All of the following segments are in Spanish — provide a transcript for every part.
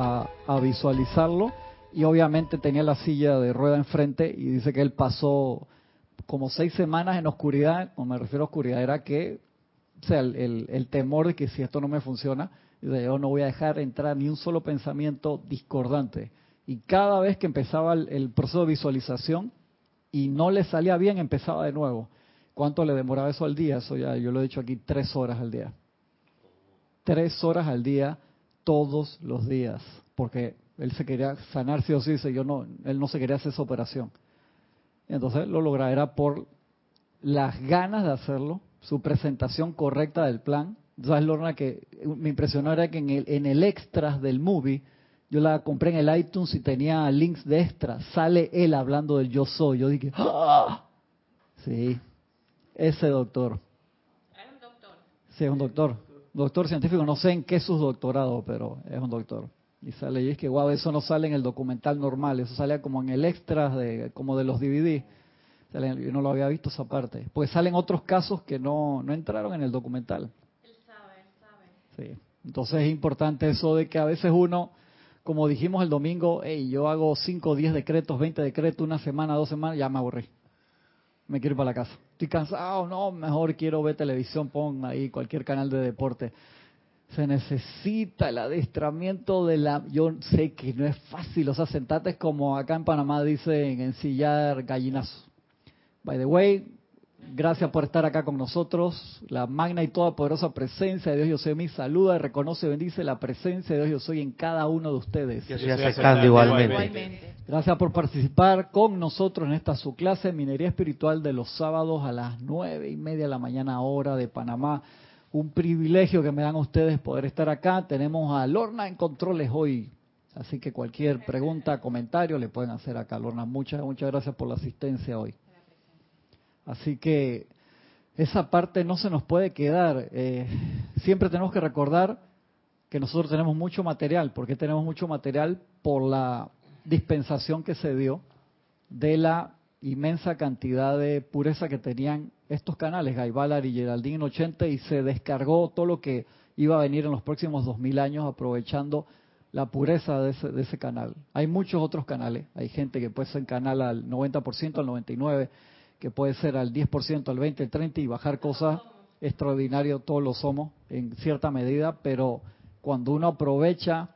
a, visualizarlo y obviamente tenía la silla de rueda enfrente y dice que él pasó como seis semanas en oscuridad, cuando me refiero a oscuridad, era que, o sea, el, el, temor de que si esto no me funciona, yo no voy a dejar entrar ni un solo pensamiento discordante. Y cada vez que empezaba el, el proceso de visualización y no le salía bien, empezaba de nuevo. ¿Cuánto le demoraba eso al día? Eso ya yo lo he dicho aquí, tres horas al día. Tres horas al día, todos los días. Porque él se quería sanar sí o sí, dice, yo no, él no se quería hacer esa operación. Entonces lo lograba, era por las ganas de hacerlo, su presentación correcta del plan. ¿Sabes, Lorna? Que me impresionó era que en el, en el extras del movie, yo la compré en el iTunes y tenía links de extras, sale él hablando del yo soy. Yo dije, ¡Ah! Sí, ese doctor. ¿Es un doctor? Sí, es un doctor. Doctor científico, no sé en qué es su doctorado, pero es un doctor. Y sale, y es que, wow, eso no sale en el documental normal, eso sale como en el extras de, como de los DVD. yo no lo había visto esa parte. Pues salen otros casos que no, no entraron en el documental. Él sabe, él sabe. Sí. Entonces es importante eso de que a veces uno, como dijimos el domingo, hey, yo hago 5, 10 decretos, 20 decretos, una semana, dos semanas, ya me aburrí. Me quiero ir para la casa. Estoy cansado, no, mejor quiero ver televisión, pon ahí cualquier canal de deporte se necesita el adiestramiento de la... Yo sé que no es fácil, o sea, sentarte como acá en Panamá dicen, ensillar gallinazo. By the way, gracias por estar acá con nosotros. La magna y toda poderosa presencia de Dios yo soy mi saluda, reconoce y bendice la presencia de Dios yo soy en cada uno de ustedes. igualmente. Gracias por participar con nosotros en esta su clase Minería Espiritual de los sábados a las nueve y media de la mañana hora de Panamá un privilegio que me dan ustedes poder estar acá. Tenemos a Lorna en controles hoy, así que cualquier pregunta, comentario le pueden hacer acá. Lorna, muchas, muchas gracias por la asistencia hoy. Así que esa parte no se nos puede quedar. Eh, siempre tenemos que recordar que nosotros tenemos mucho material. ¿Por qué tenemos mucho material? Por la dispensación que se dio de la inmensa cantidad de pureza que tenían estos canales, Gaibalar y Geraldine en 80, y se descargó todo lo que iba a venir en los próximos 2000 años aprovechando la pureza de ese, de ese canal. Hay muchos otros canales, hay gente que puede ser canal al 90%, al 99%, que puede ser al 10%, al 20%, al 30% y bajar cosas extraordinarias, todos lo somos en cierta medida, pero cuando uno aprovecha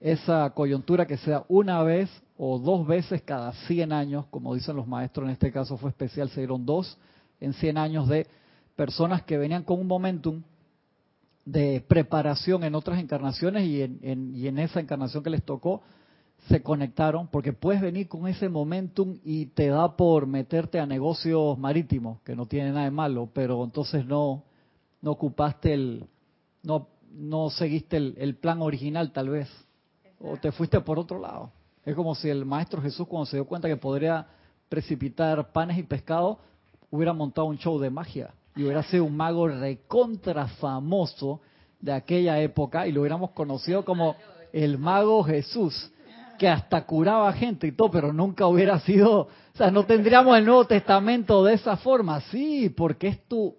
esa coyuntura que sea una vez o dos veces cada 100 años, como dicen los maestros, en este caso fue especial, se dieron dos, en 100 años de personas que venían con un momentum de preparación en otras encarnaciones y en, y en esa encarnación que les tocó se conectaron, porque puedes venir con ese momentum y te da por meterte a negocios marítimos, que no tiene nada de malo, pero entonces no, no ocupaste el, no, no seguiste el, el plan original tal vez, o te fuiste por otro lado. Es como si el Maestro Jesús cuando se dio cuenta que podría precipitar panes y pescado, hubiera montado un show de magia y hubiera sido un mago recontra famoso de aquella época y lo hubiéramos conocido como el mago Jesús, que hasta curaba gente y todo, pero nunca hubiera sido, o sea, no tendríamos el Nuevo Testamento de esa forma, sí, porque es tu,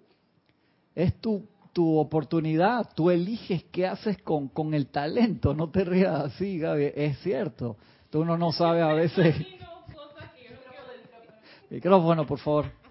es tu, tu oportunidad, tú eliges qué haces con, con el talento, no te rías así, Gaby, es cierto, tú uno no sabe a veces... Micrófono, por favor.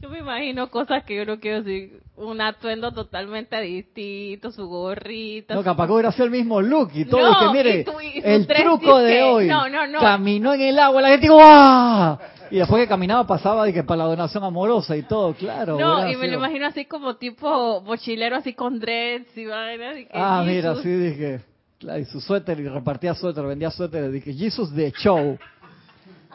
Yo me imagino cosas que yo no quiero decir, un atuendo totalmente distinto, su gorrita. No, capaz que hubiera sido el mismo look y todo. que mire, el truco de hoy. No, no, no. Caminó en el agua, la gente dijo, ¡ah! Y después que caminaba pasaba de que para la donación amorosa y todo, claro. No, y me lo imagino así como tipo mochilero, así con dreads y vainas. Ah, mira, sí dije. y su suéter, y repartía suéter, vendía suéter, dije, Jesus de show.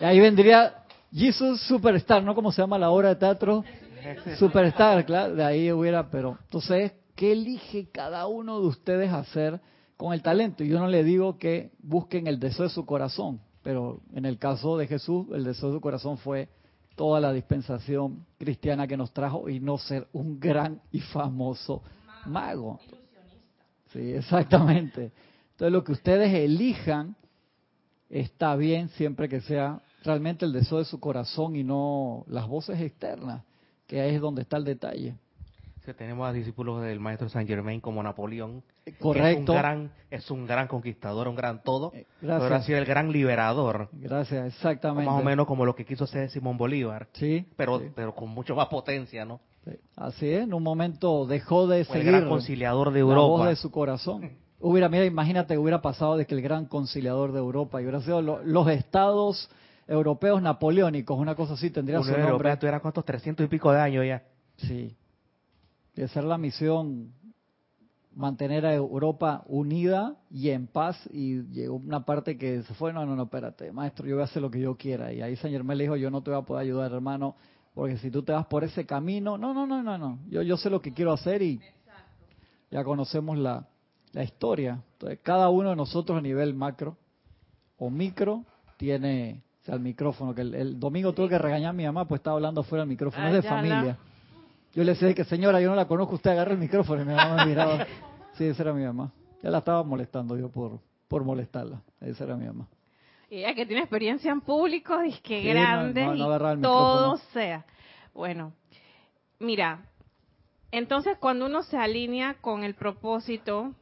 Y ahí vendría Jesus Superstar, ¿no? Como se llama la obra de teatro? Superstar, claro, de ahí hubiera, pero entonces, ¿qué elige cada uno de ustedes hacer con el talento? Yo no le digo que busquen el deseo de su corazón, pero en el caso de Jesús, el deseo de su corazón fue toda la dispensación cristiana que nos trajo y no ser un gran y famoso mago. Sí, exactamente. Entonces lo que ustedes elijan está bien siempre que sea realmente el deseo de su corazón y no las voces externas, que ahí es donde está el detalle. tenemos a discípulos del maestro Saint Germain como Napoleón. Correcto. Es un gran, es un gran conquistador, un gran todo. Eh, Pero ha Gracias. sido el gran liberador. Gracias, exactamente. Más o menos como lo que quiso hacer Simón Bolívar. Sí. Pero, sí, pero con mucho más potencia, ¿no? sí. Así es, en un momento dejó de Fue el gran conciliador de la voz Europa. de su corazón. Hubiera, mira, imagínate que hubiera pasado de que el gran conciliador de Europa y hubiera sido lo- los estados europeos napoleónicos, una cosa así, tendría su nombre. Europea tuviera cuántos 300 y pico de años ya. Sí. Y esa es la misión, mantener a Europa unida y en paz. Y llegó una parte que se fue, no, no, no, espérate, maestro, yo voy a hacer lo que yo quiera. Y ahí Saint Germain le dijo, yo no te voy a poder ayudar, hermano, porque si tú te vas por ese camino, no, no, no, no, no, yo, yo sé lo que quiero hacer y ya conocemos la, la historia. Entonces, cada uno de nosotros a nivel macro o micro tiene, o sea, el micrófono, que el, el domingo tuve que regañar a mi mamá, pues estaba hablando fuera del micrófono, es de familia. Yo le decía que señora, yo no la conozco, usted agarra el micrófono y mi mamá me miraba. Sí, esa era mi mamá. Ya la estaba molestando yo por, por molestarla. Esa era mi mamá. Y ella que tiene experiencia en público, dice que Sí, no, grande no, no el y todo sea. Bueno, mira, entonces cuando uno se alinea con el propósito,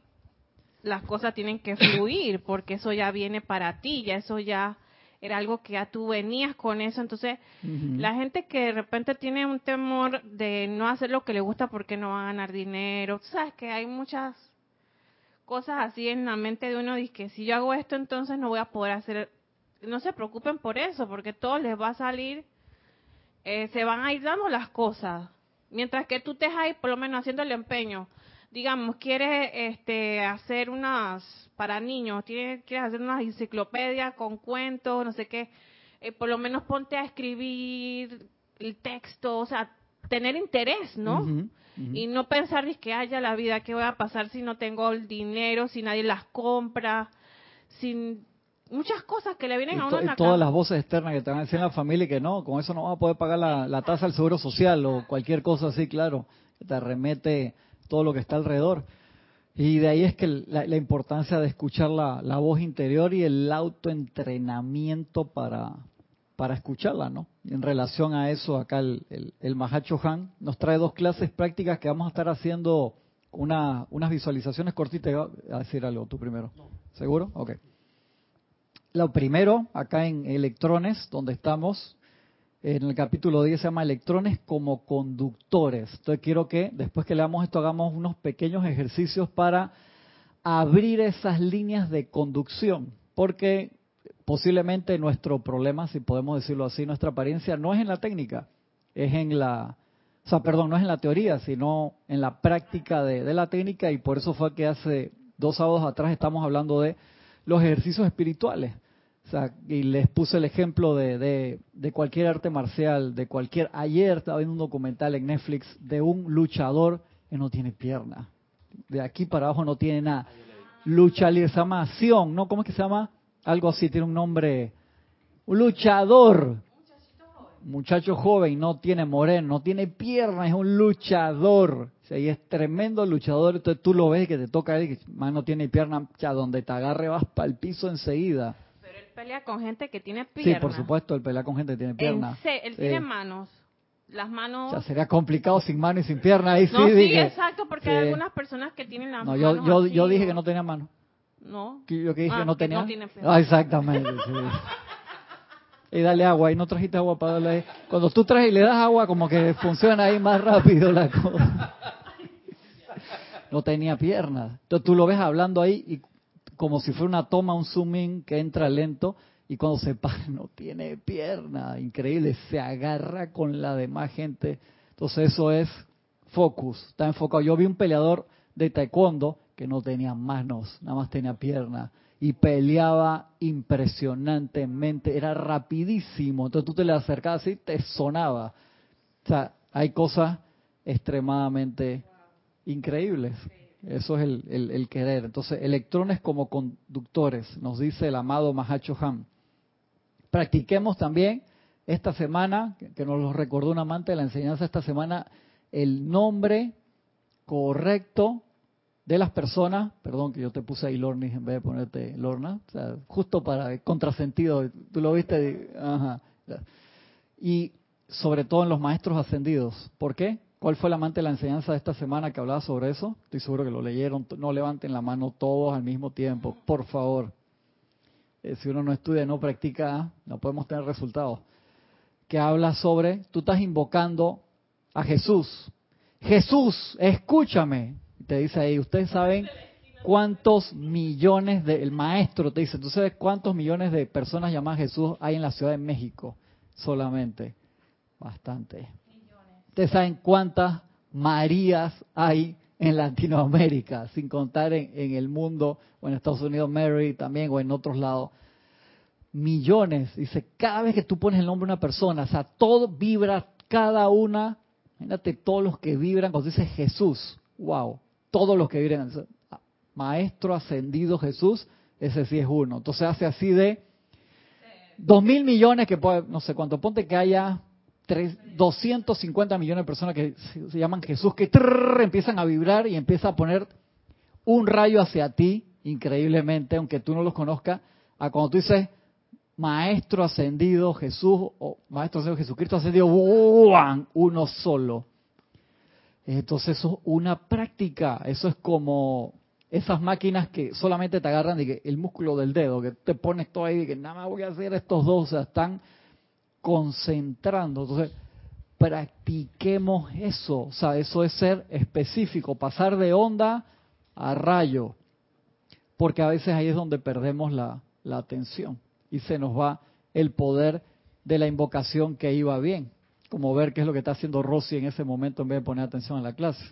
las cosas tienen que fluir, porque eso ya viene para ti, ya eso ya era algo que ya tú venías con eso. Entonces, la gente que de repente tiene un temor de no hacer lo que le gusta porque no va a ganar dinero, tú sabes que hay muchas cosas así en la mente de uno, dice que si yo hago esto entonces no voy a poder hacer, no se preocupen por eso, porque todo les va a salir, eh, se van a ir dando las cosas, mientras que tú estés ahí por lo menos haciendo el empeño. Digamos, quieres este, hacer unas, para niños, tienes- quieres hacer unas enciclopedias con cuentos, no sé qué, eh, por lo menos ponte a escribir el texto, o sea, tener interés, ¿no? Y no pensar que haya la vida, ¿qué voy a pasar si no tengo el dinero, si nadie las compra, sin muchas cosas que le vienen a uno en la todas las voces externas que te van a decir en la familia que no, con eso no vas a poder pagar la, la tasa del seguro social o cualquier cosa así, claro, que te remete todo lo que está alrededor. Y de ahí es que la, la importancia de escuchar la, la voz interior y el autoentrenamiento para, para escucharla, ¿no? En relación a eso, acá el, el, el Mahacho Han nos trae dos clases prácticas que vamos a estar haciendo una, unas visualizaciones cortitas. A decir algo tú primero. ¿Seguro? Ok. Lo primero, acá en electrones, donde estamos, en el capítulo 10 se llama electrones como conductores. Entonces quiero que después que leamos esto hagamos unos pequeños ejercicios para abrir esas líneas de conducción, porque posiblemente nuestro problema, si podemos decirlo así, nuestra apariencia no es en la técnica, es en la, o sea, perdón, no es en la teoría, sino en la práctica de, la técnica y por eso fue que hace dos sábados atrás estamos hablando de los ejercicios espirituales. Y les puse el ejemplo de, de, de cualquier arte marcial, de cualquier... Ayer estaba viendo un documental en Netflix de un luchador que no tiene pierna. De aquí para abajo no tiene nada. Lucha se llama acción, ¿no? ¿Cómo es que se llama? Algo así, tiene un nombre. Un luchador. Muchacho joven, no tiene moreno, no tiene pierna, es un luchador. Y es tremendo luchador. Entonces tú lo ves que te toca él, que más no tiene pierna, ya donde te agarre vas para el piso enseguida. Él pelea con gente que tiene Sí, piernas. por supuesto, el pelea con gente que tiene pierna. En se- él Sí. tiene manos. Las manos... Sea, sería complicado sin mano y sin pierna. Ahí sí, no, sí, dije. exacto, porque Sí. hay algunas personas que tienen las No, yo, manos yo, así, yo dije que no tenía mano. No. Que Yo que dije Ah, que no que tenía. no tiene pierna. Ah, exactamente. sí. Y dale agua, y no trajiste agua para darle ahí. Cuando tú traes y le das agua, como que funciona ahí más rápido la cosa. No tenía piernas. Entonces tú lo ves hablando ahí y como si fuera una toma, un zoom in que entra lento y cuando se para no tiene pierna. Increíble, se agarra con la demás gente. Entonces eso es focus, está enfocado. Yo vi un peleador de taekwondo que no tenía manos, nada más tenía piernas y peleaba impresionantemente, era rapidísimo. Entonces tú te le acercabas y te sonaba. O sea, hay cosas extremadamente increíbles. Eso es el, el- querer. Entonces, electrones como conductores, nos dice el amado Mahacho Han. Practiquemos también esta semana, que que nos lo recordó un amante de la enseñanza esta semana, el nombre correcto de las personas, perdón que yo te puse ahí Lornis en vez de ponerte Lorna, o sea, justo para el contrasentido, tú lo viste, ajá. Y sobre todo en los maestros ascendidos. ¿Por qué? ¿Cuál fue el amante de la enseñanza de esta semana que hablaba sobre eso? Estoy seguro que lo leyeron. No levanten la mano todos al mismo tiempo, por favor. Eh, si uno no estudia, no practica, no podemos tener resultados. Que habla sobre, tú estás invocando a Jesús. Jesús, escúchame. Te dice ahí, ustedes saben cuántos millones de, el maestro te dice, tú sabes cuántos millones de personas llamadas Jesús hay en la Ciudad de México solamente. Bastante. Ustedes saben cuántas Marías hay en Latinoamérica, sin contar en, en, el mundo o en Estados Unidos Mary también o en otros lados. Millones. Dice, cada vez que tú pones el nombre de una persona, o sea, todo vibra, cada una, imagínate todos los que vibran cuando dice Jesús. Wow, todos los que vibran. Maestro ascendido Jesús, ese sí es uno. Entonces hace así de dos mil millones que puede, no sé cuánto, ponte que haya tres, 250 millones de personas que se, llaman Jesús, que empiezan a vibrar y empieza a poner un rayo hacia ti, increíblemente, aunque tú no los conozcas, a cuando tú dices Maestro ascendido Jesús, o Maestro ascendido Jesucristo ascendido, ¡buan! uno solo. Entonces eso es una práctica, eso es como esas máquinas que solamente te agarran de que el músculo del dedo, que te pones todo ahí y que nada más voy a hacer estos dos, o sea, están concentrando. Entonces, practiquemos eso, o sea, eso es ser específico, pasar de onda a rayo, porque a veces ahí es donde perdemos la, la atención y se nos va el poder de la invocación que iba bien, como ver qué es lo que está haciendo Rosy en ese momento en vez de poner atención en la clase.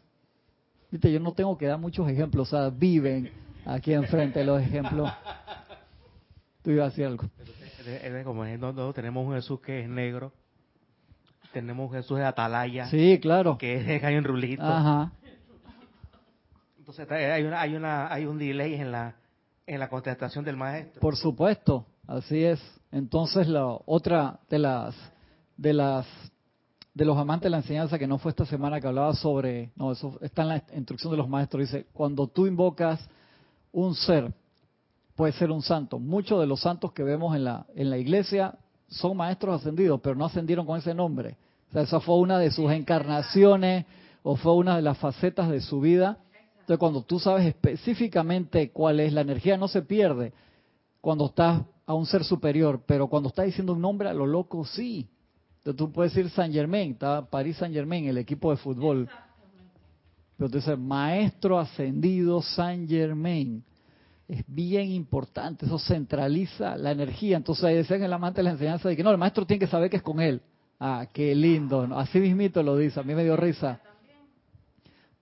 Viste, yo no tengo que dar muchos ejemplos, o sea, viven aquí enfrente los ejemplos. Tú ibas a decir algo. Como no, tenemos un Jesús que es negro, tenemos un Jesús de atalaya. Sí, claro. Que es hay un rulito. Ajá. Entonces hay una, hay una, hay un delay en la, en la contestación del maestro. Por supuesto, así es. Entonces la otra de las, de las de los amantes de la enseñanza que no fue esta semana que hablaba sobre, no, eso está en la instrucción de los maestros, dice, cuando tú invocas un ser, puede ser un santo. Muchos de los santos que vemos en la, en la iglesia son maestros ascendidos, pero no ascendieron con ese nombre. O sea, esa fue una de sus encarnaciones o fue una de las facetas de su vida. Entonces, cuando tú sabes específicamente cuál es, la energía no se pierde cuando estás a un ser superior, pero cuando estás diciendo un nombre a lo loco, sí. Entonces tú puedes decir Saint Germain, está París Saint Germain, el equipo de fútbol. Pero tú dices, maestro ascendido Saint Germain. Es bien importante, eso centraliza la energía. Entonces ahí decían el amante de la enseñanza de que no, el maestro tiene que saber que es con él. Ah, qué lindo. Así mismito lo dice, a mí me dio risa.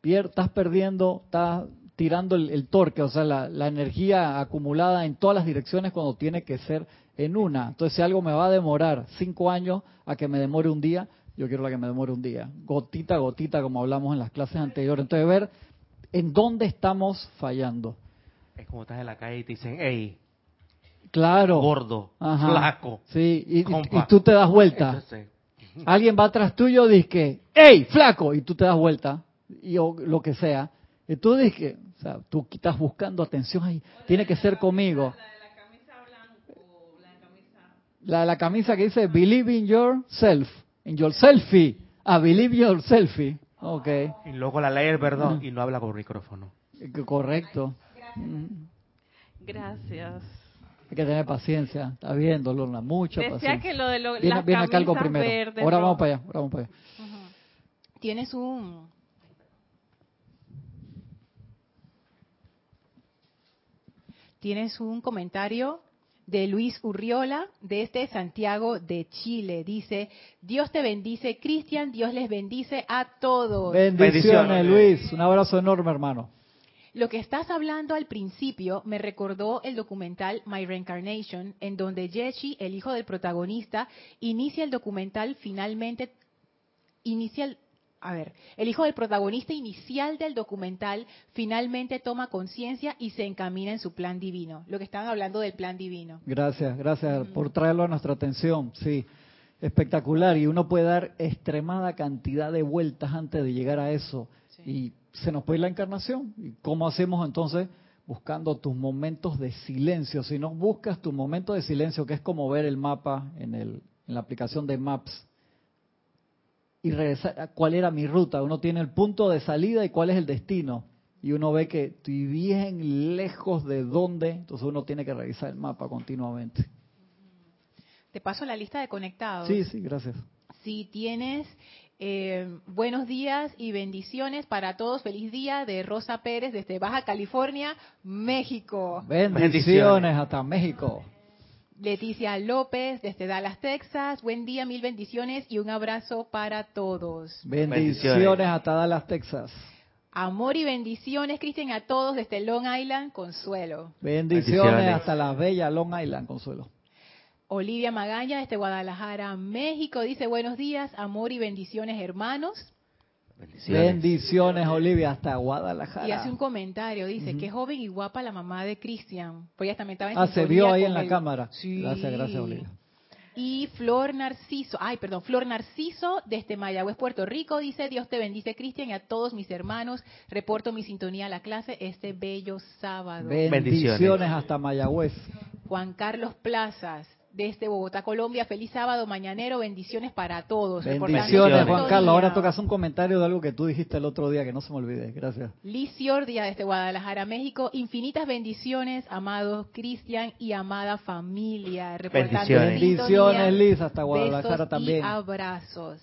Pier, estás perdiendo, estás tirando el, el torque, o sea, la, la, energía acumulada en todas las direcciones cuando tiene que ser en una. Entonces, si algo me va a demorar cinco años a que me demore un día, yo quiero la que me demore un día. Gotita a gotita, como hablamos en las clases anteriores. Entonces, ver en dónde estamos fallando. Es como estás en la calle y te dicen, hey, claro, gordo, Ajá. flaco. Sí, y, y, tú te das vuelta. Entonces, Alguien va atrás tuyo y dice que, ¡Ey, flaco! Y tú te das vuelta, y, o lo que sea. Y tú dices que, o sea, tú estás buscando atención ahí. Tiene que ser conmigo. La de la camisa que dice, Believe in yourself. In your selfie. Ah, Believe your selfie. Ok. y luego la ley el perdón y no habla por micrófono. Eh, Correcto. Gracias. Hay que tener paciencia. Está bien, Lorna. Mucha Decía paciencia. que lo de lo, Viene, las viene acá algo primero. verdes, Ahora vamos para allá. Ahora vamos para allá. Tienes un... Tienes un comentario de Luis Urriola desde Santiago de Chile. Dice, Dios te bendice, Cristian, Dios les bendice a todos. Bendiciones, Bendiciones. Luis. Un abrazo enorme, hermano. Lo que estás hablando al principio me recordó el documental My Reincarnation, en donde Yechi, el hijo del protagonista, inicia el documental finalmente, inicia el- a ver, el hijo del protagonista inicial del documental finalmente toma conciencia y se encamina en su plan divino. Lo que estaban hablando del plan divino. Gracias, gracias por traerlo a nuestra atención. Sí, espectacular. Y uno puede dar extremada cantidad de vueltas antes de llegar a eso. Y se nos puede ir la encarnación. ¿Y cómo hacemos entonces? Buscando tus momentos de silencio. Si no buscas tu momento de silencio, que es como ver el mapa en, el, en la aplicación de Maps, y regresar, cuál era mi ruta. Uno tiene el punto de salida y cuál es el destino. Y uno ve que estoy bien lejos de dónde, entonces uno tiene que revisar el mapa continuamente. Te paso la lista de conectados. Sí, sí, gracias. Si tienes eh, buenos días y bendiciones para todos. Feliz día de Rosa Pérez desde Baja California, México. Bendiciones, Bendiciones. hasta México. Leticia López desde Dallas, Texas. Buen día, mil bendiciones y un abrazo para todos. Bendiciones, Bendiciones. hasta Dallas, Texas. Amor y bendiciones, Cristian, a todos desde Long Island, Consuelo. Bendiciones, Bendiciones. hasta la bella Long Island, Consuelo. Olivia Magaña desde Guadalajara, México, dice buenos días, amor y bendiciones, hermanos. Bendiciones. Bendiciones, Olivia, hasta Y hace Guadalajara. un comentario, dice, Ujú. qué joven y guapa la mamá de Cristian. Pues ella también estaba en Ah, se vio ahí en la el- cámara. Sí. Gracias, gracias, Olivia. Y Flor Narciso, ay, perdón, Flor Narciso desde Mayagüez, Puerto Rico, dice, Dios te bendice, Cristian, y a todos mis hermanos. Reporto mi sintonía a la clase este bello sábado. Bendiciones, Bendiciones. hasta Mayagüez. Juan Carlos Plazas, desde Bogotá, Colombia, feliz sábado mañanero, bendiciones para todos. Bendiciones, Juan. Carlos. Ahora tocas un comentario de algo que tú dijiste el otro día, que no se me olvide. Gracias. Liz Ciordia desde Guadalajara, México. Infinitas bendiciones, amados Cristian y amada familia. Bendiciones. Bendiciones, Liz, hasta Guadalajara Besos también. Y abrazos.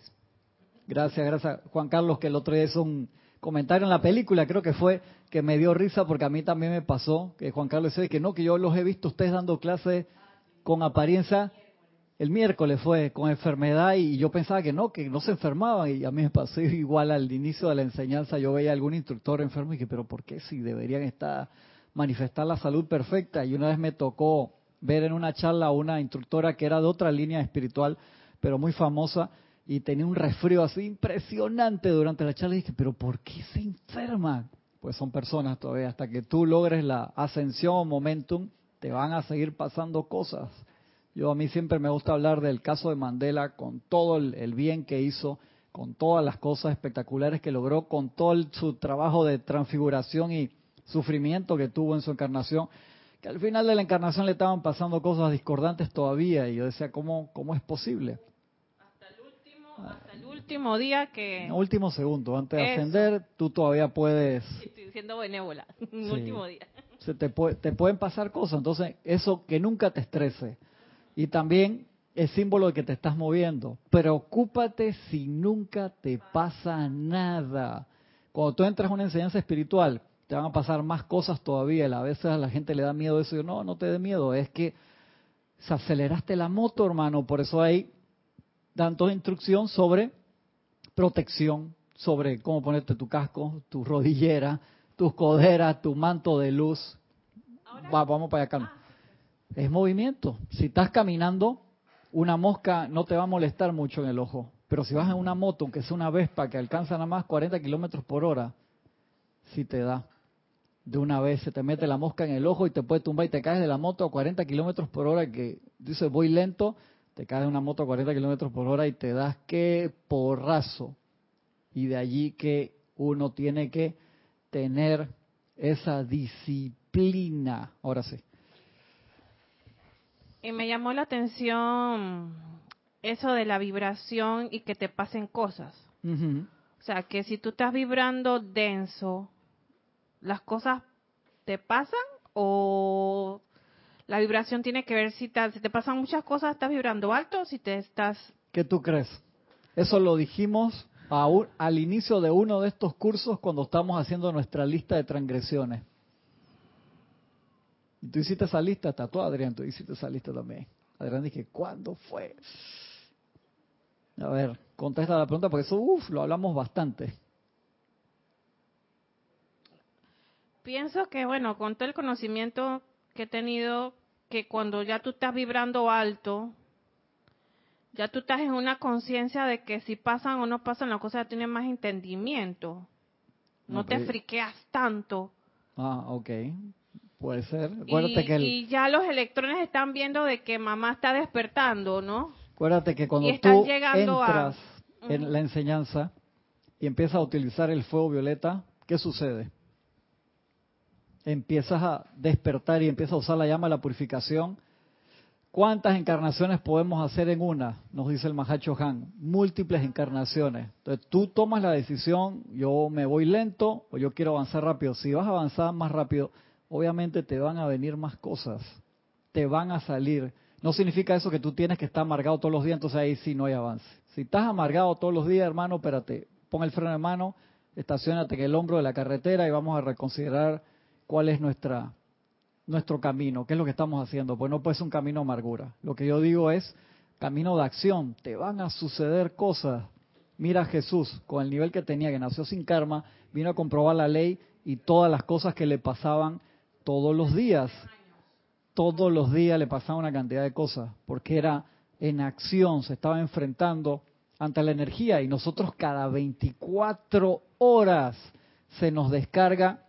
Gracias, gracias. Juan Carlos, que el otro día hizo un comentario en la película, creo que fue, que me dio risa porque a mí también me pasó, que Juan Carlos decía que no, que yo los he visto ustedes dando clases con apariencia. El miércoles fue con enfermedad y yo pensaba que no, que no se enfermaban y a mí me pasó igual al inicio de la enseñanza, yo veía a algún instructor enfermo y dije, pero ¿por qué si deberían estar, manifestar la salud perfecta? Y una vez me tocó ver en una charla a una instructora que era de otra línea espiritual, pero muy famosa, y tenía un resfrío así impresionante durante la charla y dije, pero ¿por qué se enferman? Pues son personas todavía, hasta que tú logres la ascensión o momentum, te van a seguir pasando cosas. Yo a mí siempre me gusta hablar del caso de Mandela con todo el, el bien que hizo, con todas las cosas espectaculares que logró, con todo el- su trabajo de transfiguración y sufrimiento que tuvo en su encarnación, que al final de la encarnación le estaban pasando cosas discordantes todavía y yo decía, ¿cómo, cómo es posible? Hasta el último, hasta el último día que En último segundo, antes de Eso. ascender, tú todavía puedes, estoy siendo benévola, Sí. último día. Se te, te pueden pasar cosas, entonces eso que nunca te estrese. Y también es símbolo de que te estás moviendo. Preocúpate si nunca te pasa nada. Cuando tú entras a una enseñanza espiritual, te van a pasar más cosas todavía. A veces a la gente le da miedo eso. Yo, no, no te dé miedo. Es que se aceleraste la moto, hermano. Por eso hay tanto instrucción sobre protección, sobre cómo ponerte tu casco, tu rodillera, tus coderas, tu manto de luz. Va, vamos para allá, calma. Es movimiento. Si estás caminando, una mosca no te va a molestar mucho en el ojo. Pero si vas en una moto, aunque sea una Vespa que alcanza nada más 40 kilómetros por hora, si te da. De una vez se te mete la mosca en el ojo y te puede tumbar y te caes de la moto a 40 kilómetros por hora que dices voy lento, te caes de una moto a 40 kilómetros por hora y te das que porrazo. Y de allí que uno tiene que tener esa disciplina. Ahora sí. Y me llamó la atención eso de la vibración y que te pasen cosas. O sea, que si tú estás vibrando denso, ¿las cosas te pasan o la vibración tiene que ver si te, si te pasan muchas cosas, estás vibrando alto o si te estás... ¿Qué tú crees? Eso lo dijimos al inicio de uno de estos cursos cuando estamos haciendo nuestra lista de transgresiones. Y tú hiciste esa lista, tú, Adrián, tú hiciste esa lista también. Adrián dije, ¿cuándo fue? A ver, contesta la pregunta porque eso, uff, lo hablamos bastante. Pienso que, bueno, con todo el conocimiento que he tenido, que cuando ya tú estás vibrando alto, ya tú estás en una conciencia de que si pasan o no pasan las cosas, ya tienes más entendimiento. No te friqueas tanto. Ah, ok. Puede ser. Acuérdate Y, que, el- y ya los electrones están viendo de que mamá está despertando, ¿no? acuérdate que cuando tú a- entras en la enseñanza y empiezas a utilizar el fuego violeta, ¿qué sucede? Empiezas a despertar y empiezas a usar la llama de la purificación. ¿Cuántas encarnaciones podemos hacer en una? Nos dice el Mahacho Han. Múltiples encarnaciones. Entonces tú tomas la decisión, yo me voy lento o yo quiero avanzar rápido. Si vas a avanzar más rápido, obviamente te van a venir más cosas. Te van a salir. No significa eso que tú tienes que estar amargado todos los días, entonces ahí sí no hay avance. Si estás amargado todos los días, hermano, espérate, pon el freno de mano, estacionate en el hombro de la carretera y vamos a reconsiderar cuál es nuestra nuestro camino, qué es lo que estamos haciendo, pues no puede ser un camino amargura. Lo que yo digo es camino de acción, te van a suceder cosas. Mira Jesús, con el nivel que tenía, que nació sin karma, vino a comprobar la ley y todas las cosas que le pasaban todos los días. Todos los días le pasaba una cantidad de cosas, porque era en acción, se estaba enfrentando ante la energía y nosotros cada 24 horas se nos descarga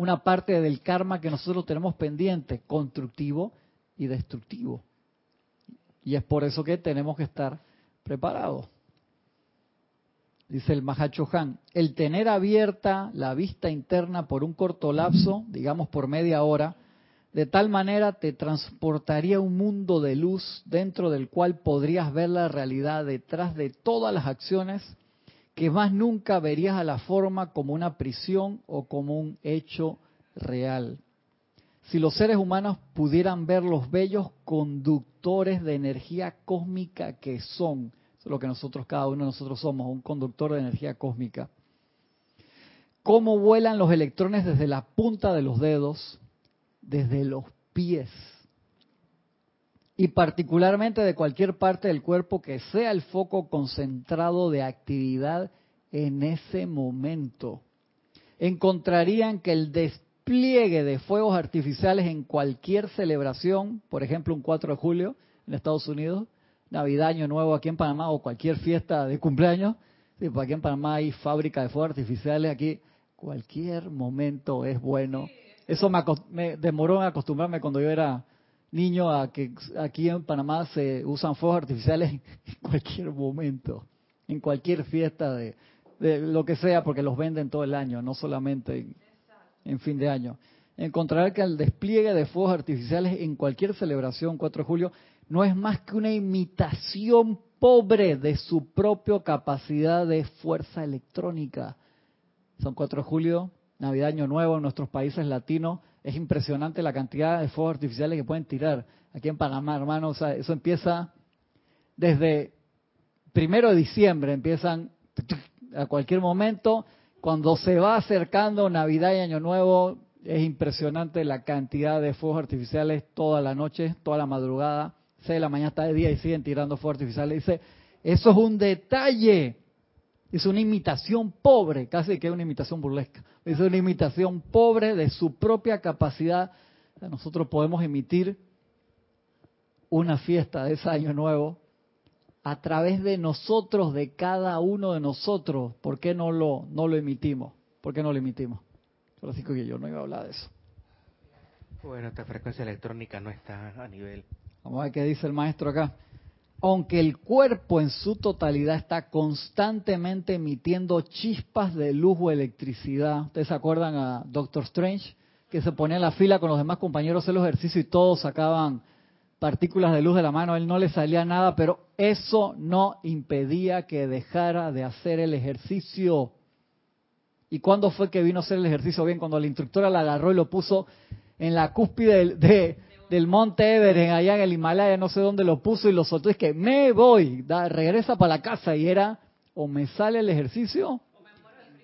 una parte del karma que nosotros tenemos pendiente, constructivo y destructivo. Y es por eso que tenemos que estar preparados. Dice el Mahacho Han, el tener abierta la vista interna por un corto lapso, digamos por media hora, de tal manera te transportaría un mundo de luz dentro del cual podrías ver la realidad detrás de todas las acciones que más nunca verías a la forma como una prisión o como un hecho real. Si los seres humanos pudieran ver los bellos conductores de energía cósmica que son, eso es lo que nosotros, cada uno de nosotros somos, un conductor de energía cósmica, cómo vuelan los electrones desde la punta de los dedos, desde los pies, y particularmente de cualquier parte del cuerpo que sea el foco concentrado de actividad en ese momento. Encontrarían que el despliegue de fuegos artificiales en cualquier celebración, por ejemplo un 4 de julio en Estados Unidos, Navidad, Año Nuevo aquí en Panamá o cualquier fiesta de cumpleaños, sí, pues aquí en Panamá hay fábrica de fuegos artificiales, aquí cualquier momento es bueno. Eso me, me demoró en acostumbrarme cuando yo era niño a que aquí en Panamá se usan fuegos artificiales en cualquier momento, en cualquier fiesta de, lo que sea, porque los venden todo el año, no solamente en, fin de año. Encontrará que el despliegue de fuegos artificiales en cualquier celebración 4 de julio no es más que una imitación pobre de su propia capacidad de fuerza electrónica. Son 4 de julio, Navidad, Año Nuevo en nuestros países latinos es impresionante la cantidad de fuegos artificiales que pueden tirar aquí en Panamá, hermano. Eso empieza desde primero de diciembre, empiezan a cualquier momento. Cuando se va acercando Navidad y Año Nuevo, es impresionante la cantidad de fuegos artificiales toda la noche, toda la madrugada. 6 de la mañana está de día y siguen tirando fuegos artificiales. Dice, eso es un detalle es una imitación pobre, casi que es una imitación burlesca. Es una imitación pobre de su propia capacidad. Nosotros podemos emitir una fiesta de ese año nuevo a través de nosotros, de cada uno de nosotros. ¿Por qué no lo, no lo emitimos? ¿Por qué no lo emitimos? sí que yo no iba a hablar de eso. Bueno, esta frecuencia electrónica no está a nivel. Vamos a ver qué dice el maestro acá aunque el cuerpo en su totalidad está constantemente emitiendo chispas de luz o electricidad. ¿Ustedes se acuerdan a Doctor Strange? Que se ponía en la fila con los demás compañeros hacer los ejercicios y todos sacaban partículas de luz de la mano. A él no le salía nada, pero eso no impedía que dejara de hacer el ejercicio. ¿Y cuándo fue que vino a hacer el ejercicio? Bien, cuando la instructora la agarró y lo puso en la cúspide de, del monte Everest, allá en el Himalaya, no sé dónde lo puso y lo soltó. Es que me voy, da, regresa para la casa y era o me sale el ejercicio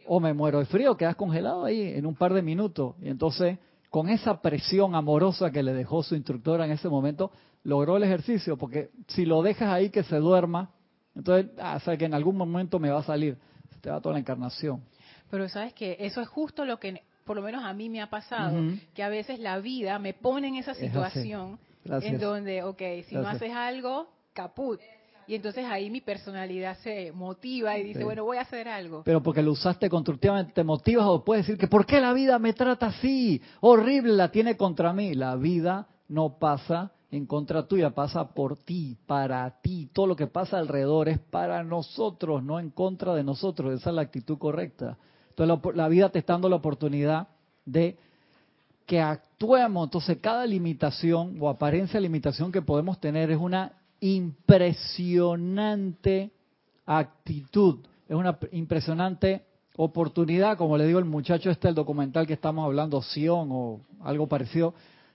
o me muero de frío, quedas congelado ahí en un par de minutos. Y entonces, con esa presión amorosa que le dejó su instructora en ese momento, logró el ejercicio, porque si lo dejas ahí que se duerma, entonces, ah, que en algún momento me va a salir, se te va toda la encarnación. Pero sabes que eso es justo lo que por lo menos a mí me ha pasado, que a veces la vida me pone en esa situación en donde, ok, si no haces algo, caput. Y entonces ahí mi personalidad se motiva y dice, bueno, voy a hacer algo. Pero porque lo usaste constructivamente, te motivas o puedes decir que ¿por qué la vida me trata así? Horrible, la tiene contra mí. La vida no pasa en contra tuya, pasa por ti, para ti. Todo lo que pasa alrededor es para nosotros, no en contra de nosotros. Esa es la actitud correcta. Entonces la, vida te está dando la oportunidad de que actuemos. Entonces, cada limitación o apariencia de limitación que podemos tener es una impresionante actitud, es una impresionante oportunidad, como le digo el muchacho este, el documental que estamos hablando, Sion o algo parecido,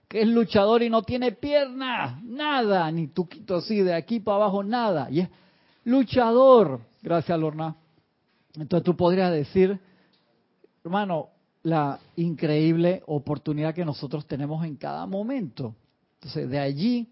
que es luchador y no tiene piernas, nada, ni tuquito así, de aquí para abajo, nada. Y es luchador, gracias Lorna. Entonces tú podrías decir, hermano, la increíble oportunidad que nosotros tenemos en cada momento. Entonces, de allí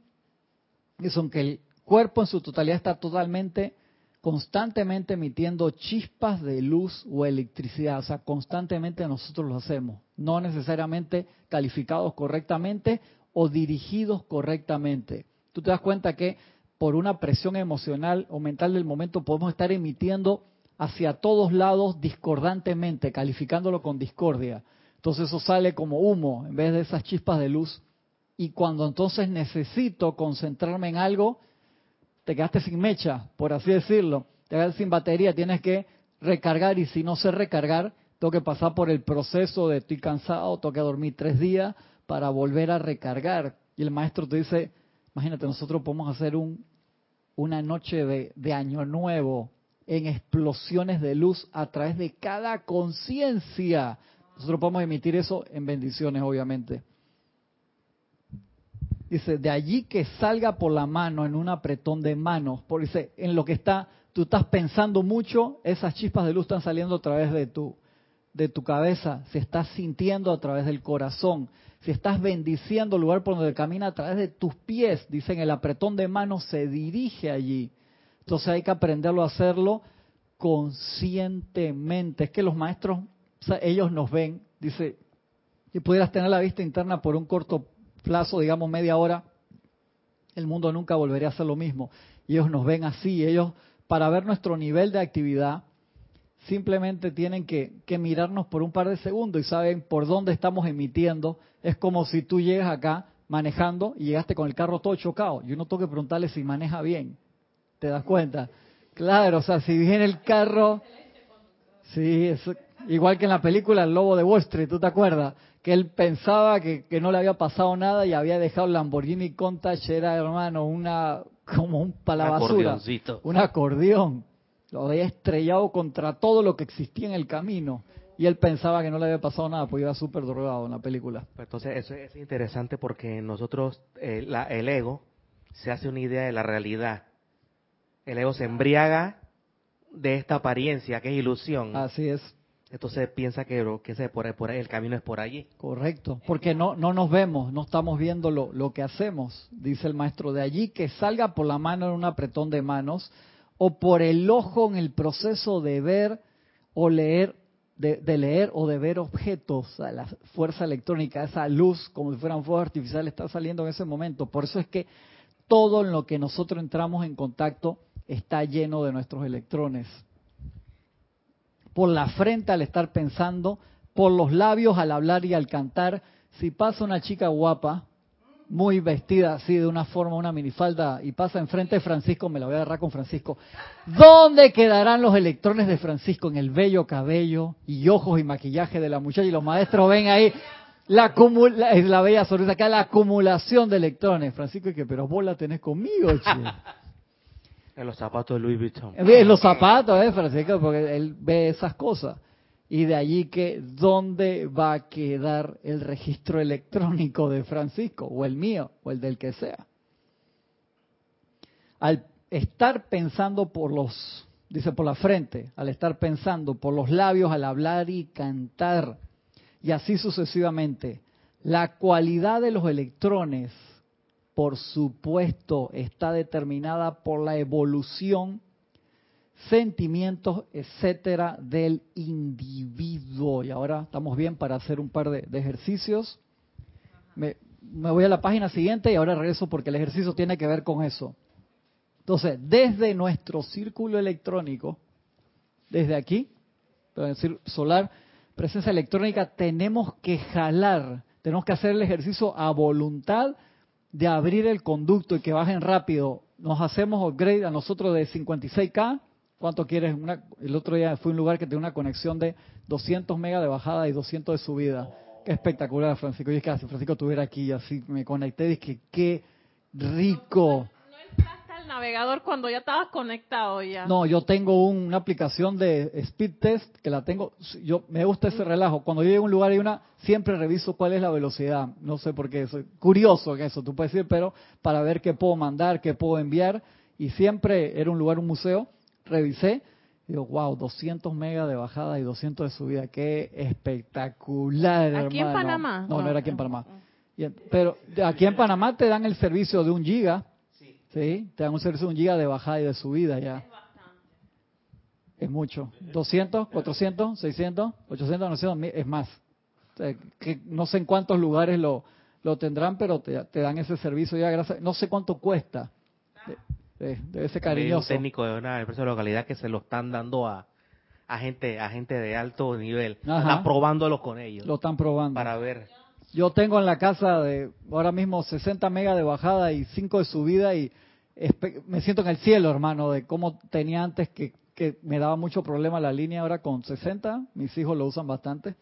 es aunque el cuerpo en su totalidad está totalmente, constantemente emitiendo chispas de luz o electricidad. O sea, constantemente nosotros lo hacemos. No necesariamente calificados correctamente o dirigidos correctamente. Tú te das cuenta que por una presión emocional o mental del momento podemos estar emitiendo hacia todos lados discordantemente, calificándolo con discordia. Entonces eso sale como humo en vez de esas chispas de luz. Y cuando entonces necesito concentrarme en algo, te quedaste sin mecha, por así decirlo. Te quedaste sin batería, tienes que recargar y si no sé recargar, tengo que pasar por el proceso de estoy cansado, tengo que dormir tres días para volver a recargar. Y el maestro te dice, imagínate, nosotros podemos hacer un, una noche de, de año nuevo en explosiones de luz a través de cada conciencia. Nosotros podemos emitir eso en bendiciones, obviamente. Dice, de allí que salga por la mano en un apretón de manos. Porque dice, en lo que está, tú estás pensando mucho, esas chispas de luz están saliendo a través de tu, de tu cabeza, se está sintiendo a través del corazón. Si estás bendiciendo el lugar por donde camina a través de tus pies, dicen el apretón de manos se dirige allí. Entonces hay que aprenderlo a hacerlo conscientemente. Es que los maestros, ellos nos ven, dice, si pudieras tener la vista interna por un corto plazo, digamos media hora, el mundo nunca volvería a ser lo mismo. Y ellos nos ven así, ellos para ver nuestro nivel de actividad, simplemente tienen que, que, mirarnos por un par de segundos y saben por dónde estamos emitiendo. Es como si tú llegas acá manejando y llegaste con el carro todo chocado. Y uno tengo que preguntarle si maneja bien. ¿Te das cuenta? Claro, o sea, si viene el carro... Sí, es igual que en la película El Lobo de Wall Street, ¿tú te acuerdas? Que él pensaba que, que no le había pasado nada y había dejado el Lamborghini Countach, era hermano, una como un palabasura, un acordeón. Lo había estrellado contra todo lo que existía en el camino. Y él pensaba que no le había pasado nada, pues iba súper drogado en la película. Pues entonces, eso es interesante porque nosotros, eh, la, el ego, se hace una idea de la realidad el ego se embriaga de esta apariencia que es ilusión. Así es. Entonces piensa que, que ese por, por el camino es por allí. Correcto, porque no, no nos vemos, no estamos viendo lo, lo que hacemos, dice el maestro. De allí que salga por la mano en un apretón de manos o por el ojo en el proceso de ver o leer, de, de leer o de ver objetos, la fuerza electrónica, esa luz como si fueran fuegos artificiales está saliendo en ese momento. Por eso es que todo en lo que nosotros entramos en contacto está lleno de nuestros electrones. Por la frente al estar pensando, por los labios al hablar y al cantar. Si pasa una chica guapa, muy vestida así de una forma, una minifalda, y pasa enfrente de Francisco, me la voy a agarrar con Francisco. ¿Dónde quedarán los electrones de Francisco? En el bello cabello y ojos y maquillaje de la muchacha. Y los maestros ven ahí la, la, la bella sonrisa, acá la acumulación de electrones. Francisco, que pero vos la tenés conmigo, che. En los zapatos de Louis Vuitton. En los zapatos, eh, Francisco, porque él ve esas cosas. Y de allí que, ¿dónde va a quedar el registro electrónico de Francisco? O el mío, o el del que sea. Al estar pensando por los, dice por la frente, al estar pensando por los labios, al hablar y cantar, y así sucesivamente, la cualidad de los electrones por supuesto, está determinada por la evolución, sentimientos, etcétera, del individuo. Y ahora estamos bien para hacer un par de, ejercicios. Me, voy a la página siguiente y ahora regreso porque el ejercicio tiene que ver con eso. Entonces, desde nuestro círculo electrónico, desde aquí, decir solar, presencia electrónica, tenemos que jalar, tenemos que hacer el ejercicio a voluntad de abrir el conducto y que bajen rápido, nos hacemos upgrade a nosotros de 56K. ¿Cuánto quieres? el otro día fue un lugar que tiene una conexión de 200 megas de bajada y 200 de subida. Qué espectacular, Francisco. Y es que si Francisco estuviera aquí, así me conecté, dije, qué rico. Navegador cuando ya estabas conectado ya. No, yo tengo un- una aplicación de speed test que la tengo. Yo me gusta ese relajo. Cuando yo llego a un lugar y una, siempre reviso cuál es la velocidad. No sé por qué, soy curioso que eso, tú puedes decir, pero para ver qué puedo mandar, qué puedo enviar. Y siempre era un lugar, un museo, revisé. y Digo, wow, 200 megas de bajada y 200 de subida. Qué espectacular, ¿Aquí en hermano. Panamá? No, no, No. era aquí en Panamá. Y en- Pero aquí en Panamá te dan el servicio de un giga. Sí, te dan un servicio de un giga de bajada y de subida ya. Es mucho. 200, 400, 600, 800, 900, mil, es más. O sea, que no sé en cuántos lugares lo, lo tendrán, pero te, te dan ese servicio ya. Gracias. No sé cuánto cuesta. De- de- Debe ser También un cariñoso. técnico de una empresa de localidad que se lo están dando a, a gente a gente de alto nivel. Ajá. Están probándolo con ellos Lo están probando. para ver. Yo tengo en la casa de ahora mismo 60 megas de bajada y 5 de subida y me siento en el cielo, hermano, de cómo tenía antes que, que me daba mucho problema la línea ahora con 60. Mis hijos lo usan bastante.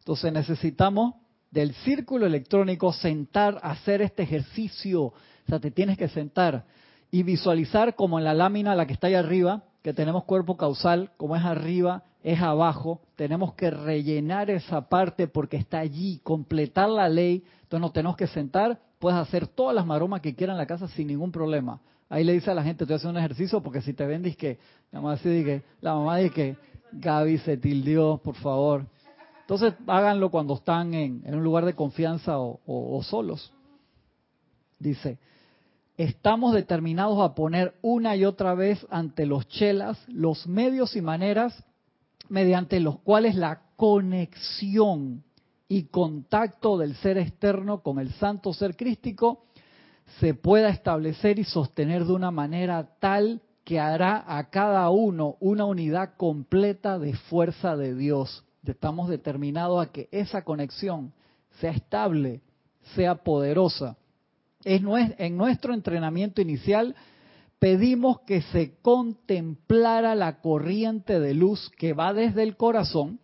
Entonces necesitamos del círculo electrónico sentar, hacer este ejercicio. O sea, te tienes que sentar y visualizar como en la lámina, la que está ahí arriba, que tenemos cuerpo causal, como es arriba, es abajo. Tenemos que rellenar esa parte porque está allí, completar la ley. Entonces nos tenemos que sentar, puedes hacer todas las maromas que quieras en la casa sin ningún problema. Ahí le dice a la gente, estoy haciendo un ejercicio porque si te ven, dice que, la mamá dice la mamá dice que Gaby se tildió, por favor. Entonces háganlo cuando están en, un lugar de confianza o solos. Dice, estamos determinados a poner una y otra vez ante los chelas los medios y maneras mediante los cuales la conexión y contacto del ser externo con el santo ser crístico se pueda establecer y sostener de una manera tal que hará a cada uno una unidad completa de fuerza de Dios. Estamos determinados a que esa conexión sea estable, sea poderosa. Es en nuestro entrenamiento inicial pedimos que se contemplara la corriente de luz que va desde el corazón,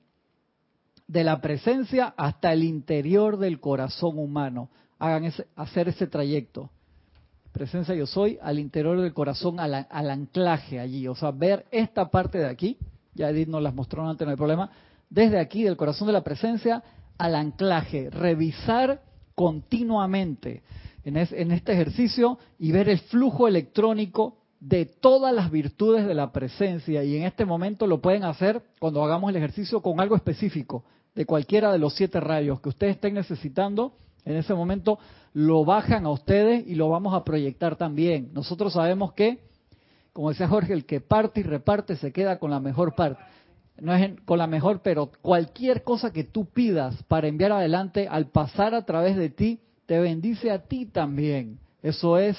de la presencia hasta el interior del corazón humano. Hagan ese, hacer ese trayecto. Presencia yo soy al interior del corazón, al, al anclaje allí. O sea, ver esta parte de aquí, ya Edith nos las mostró antes, no hay problema, desde aquí, del corazón de la presencia, al anclaje. Revisar continuamente en, es- en este ejercicio y ver el flujo electrónico de todas las virtudes de la presencia. Y en este momento lo pueden hacer cuando hagamos el ejercicio con algo específico, de cualquiera de los siete rayos que ustedes estén necesitando. En ese momento lo bajan a ustedes y lo vamos a proyectar también. Nosotros sabemos que, como decía Jorge, el que parte y reparte se queda con la mejor parte. No es con la mejor, pero cualquier cosa que tú pidas para enviar adelante, al pasar a través de ti, te bendice a ti también. Eso es,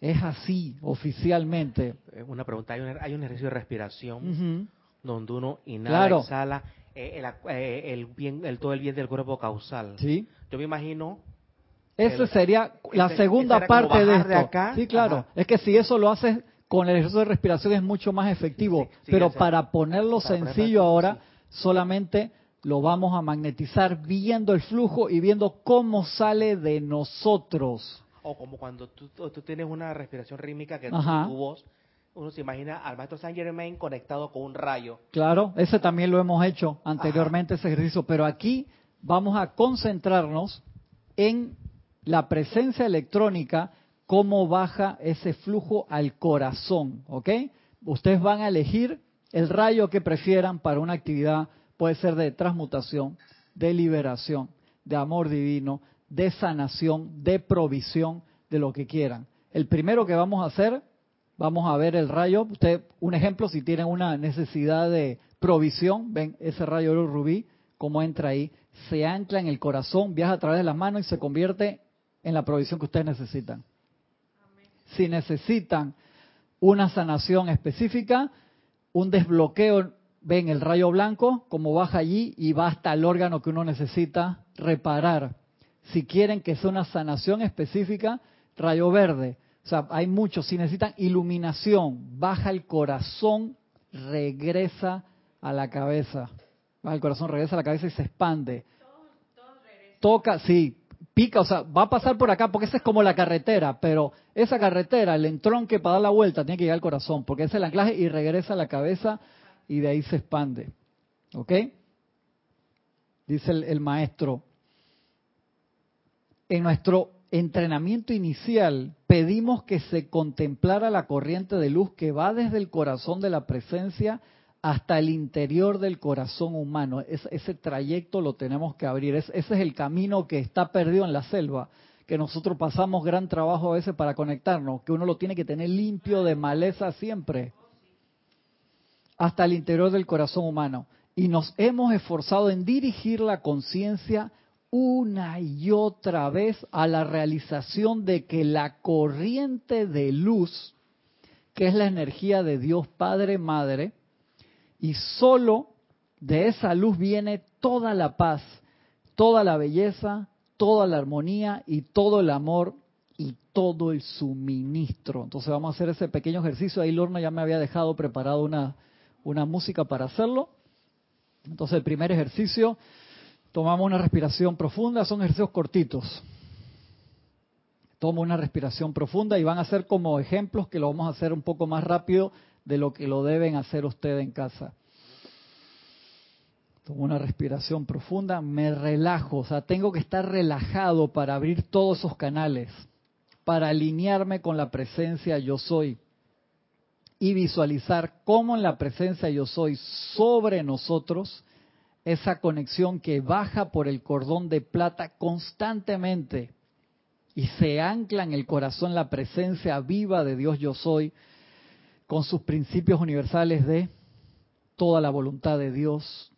es así oficialmente. Eh, Una pregunta, hay un, hay un ejercicio de respiración donde uno inhala, Claro. exhala eh, el, eh, el bien, el, todo el bien del cuerpo causal. Sí. Yo me imagino Esa sería la segunda parte de esto. de acá, sí, claro. ajá. Es que si eso lo haces con el ejercicio de respiración es mucho más efectivo. Sí, sí, pero para ponerlo para sencillo ahora, solamente lo vamos a magnetizar viendo el flujo y viendo cómo sale de nosotros. O como cuando tú, tienes una respiración rítmica que Ajá. tu voz, uno se imagina al maestro Saint Germain conectado con un rayo. Claro, ese también lo hemos hecho anteriormente, ese ejercicio, pero aquí vamos a concentrarnos en la presencia electrónica, cómo baja ese flujo al corazón, ¿ok? Ustedes van a elegir el rayo que prefieran para una actividad, puede ser de transmutación, de liberación, de amor divino, de sanación, de provisión, de lo que quieran. El primero que vamos a hacer Vamos a ver el rayo. Usted, un ejemplo, si tienen una necesidad de provisión, ven ese rayo oro rubí, cómo entra ahí, se ancla en el corazón, viaja a través de las manos y se convierte en la provisión que ustedes necesitan. Si necesitan una sanación específica, un desbloqueo, ven el rayo blanco, como baja allí y va hasta el órgano que uno necesita reparar. Si quieren que sea una sanación específica, rayo verde. O sea, hay muchos. Si necesitan iluminación, baja el corazón, regresa a la cabeza. Baja el corazón, regresa a la cabeza y se expande. toca, sí, pica, o sea, va a pasar por acá porque esa es como la carretera, pero esa carretera, el entronque para dar la vuelta tiene que llegar al corazón, porque es el anclaje y regresa a la cabeza y de ahí se expande. ¿Ok? Dice el, maestro, en nuestro entrenamiento inicial pedimos que se contemplara la corriente de luz que va desde el corazón de la presencia hasta el interior del corazón humano. ese trayecto lo tenemos que abrir. ese es el camino que está perdido en la selva, que nosotros pasamos gran trabajo a veces para conectarnos, que uno lo tiene que tener limpio de maleza siempre, hasta el interior del corazón humano. Y nos hemos esforzado en dirigir la conciencia una y otra vez a la realización de que la corriente de luz, que es la energía de Dios Padre Madre, y solo de esa luz viene toda la paz, toda la belleza, toda la armonía y todo el amor y todo el suministro. Entonces vamos a hacer ese pequeño ejercicio. Ahí Lorna ya me había dejado preparado una, una música para hacerlo. Entonces el primer ejercicio Tomamos una respiración profunda, son ejercicios cortitos. Toma una respiración profunda y van a ser como ejemplos que lo vamos a hacer un poco más rápido de lo que lo deben hacer ustedes en casa. Tomo una respiración profunda, me relajo, o sea, tengo que estar relajado para abrir todos esos canales, para alinearme con la presencia yo soy y visualizar cómo en la presencia yo soy sobre nosotros esa conexión que baja por el cordón de plata constantemente y se ancla en el corazón la presencia viva de Dios yo soy, con sus principios universales de toda la voluntad de Dios,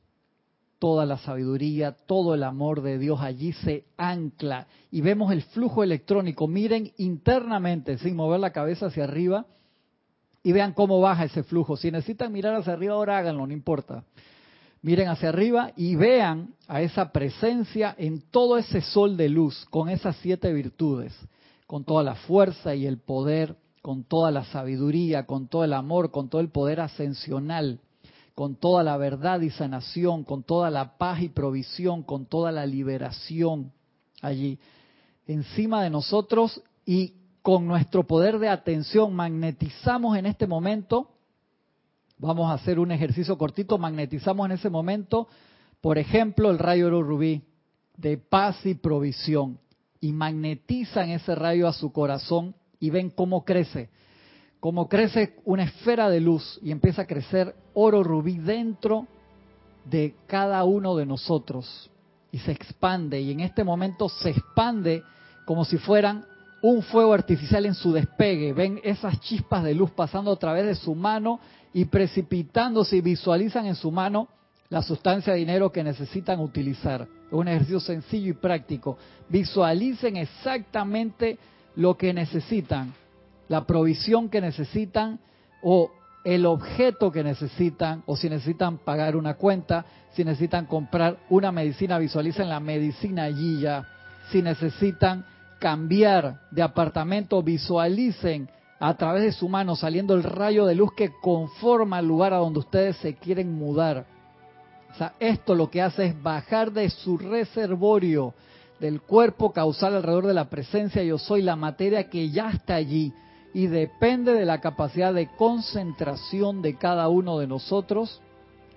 toda la sabiduría, todo el amor de Dios allí se ancla y vemos el flujo electrónico. Miren internamente, sin mover la cabeza hacia arriba, y vean cómo baja ese flujo. Si necesitan mirar hacia arriba, ahora háganlo, no importa miren hacia arriba y vean a esa presencia en todo ese sol de luz, con esas siete virtudes, con toda la fuerza y el poder, con toda la sabiduría, con todo el amor, con todo el poder ascensional, con toda la verdad y sanación, con toda la paz y provisión, con toda la liberación allí, encima de nosotros y con nuestro poder de atención magnetizamos en este momento. Vamos a hacer un ejercicio cortito, magnetizamos en ese momento, por ejemplo, el rayo oro rubí de paz y provisión. Y magnetizan ese rayo a su corazón y ven cómo crece, cómo crece una esfera de luz y empieza a crecer oro rubí dentro de cada uno de nosotros. Y se expande. Y en este momento se expande como si fueran un fuego artificial en su despegue. Ven esas chispas de luz pasando a través de su mano y precipitándose y visualizan en su mano la sustancia de dinero que necesitan utilizar. Es un ejercicio sencillo y práctico. Visualicen exactamente lo que necesitan, la provisión que necesitan o el objeto que necesitan o si necesitan pagar una cuenta, si necesitan comprar una medicina, visualicen la medicina allí ya. Si necesitan cambiar de apartamento, visualicen a través de su mano saliendo el rayo de luz que conforma el lugar a donde ustedes se quieren mudar. O sea, esto lo que hace es bajar de su reservorio del cuerpo causal alrededor de la presencia yo soy la materia que ya está allí y depende de la capacidad de concentración de cada uno de nosotros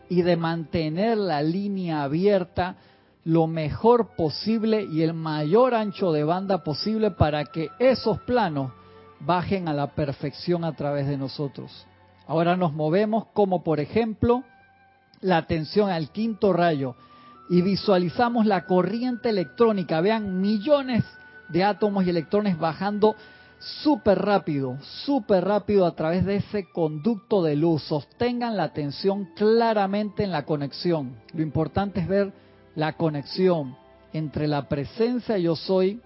y de mantener la línea abierta lo mejor posible y el mayor ancho de banda posible para que esos planos bajen a la perfección a través de nosotros. Ahora nos movemos como por ejemplo la atención al quinto rayo y visualizamos la corriente electrónica. Vean millones de átomos y electrones bajando súper rápido, súper rápido a través de ese conducto de luz. Sostengan la atención claramente en la conexión. Lo importante es ver la conexión entre la presencia yo soy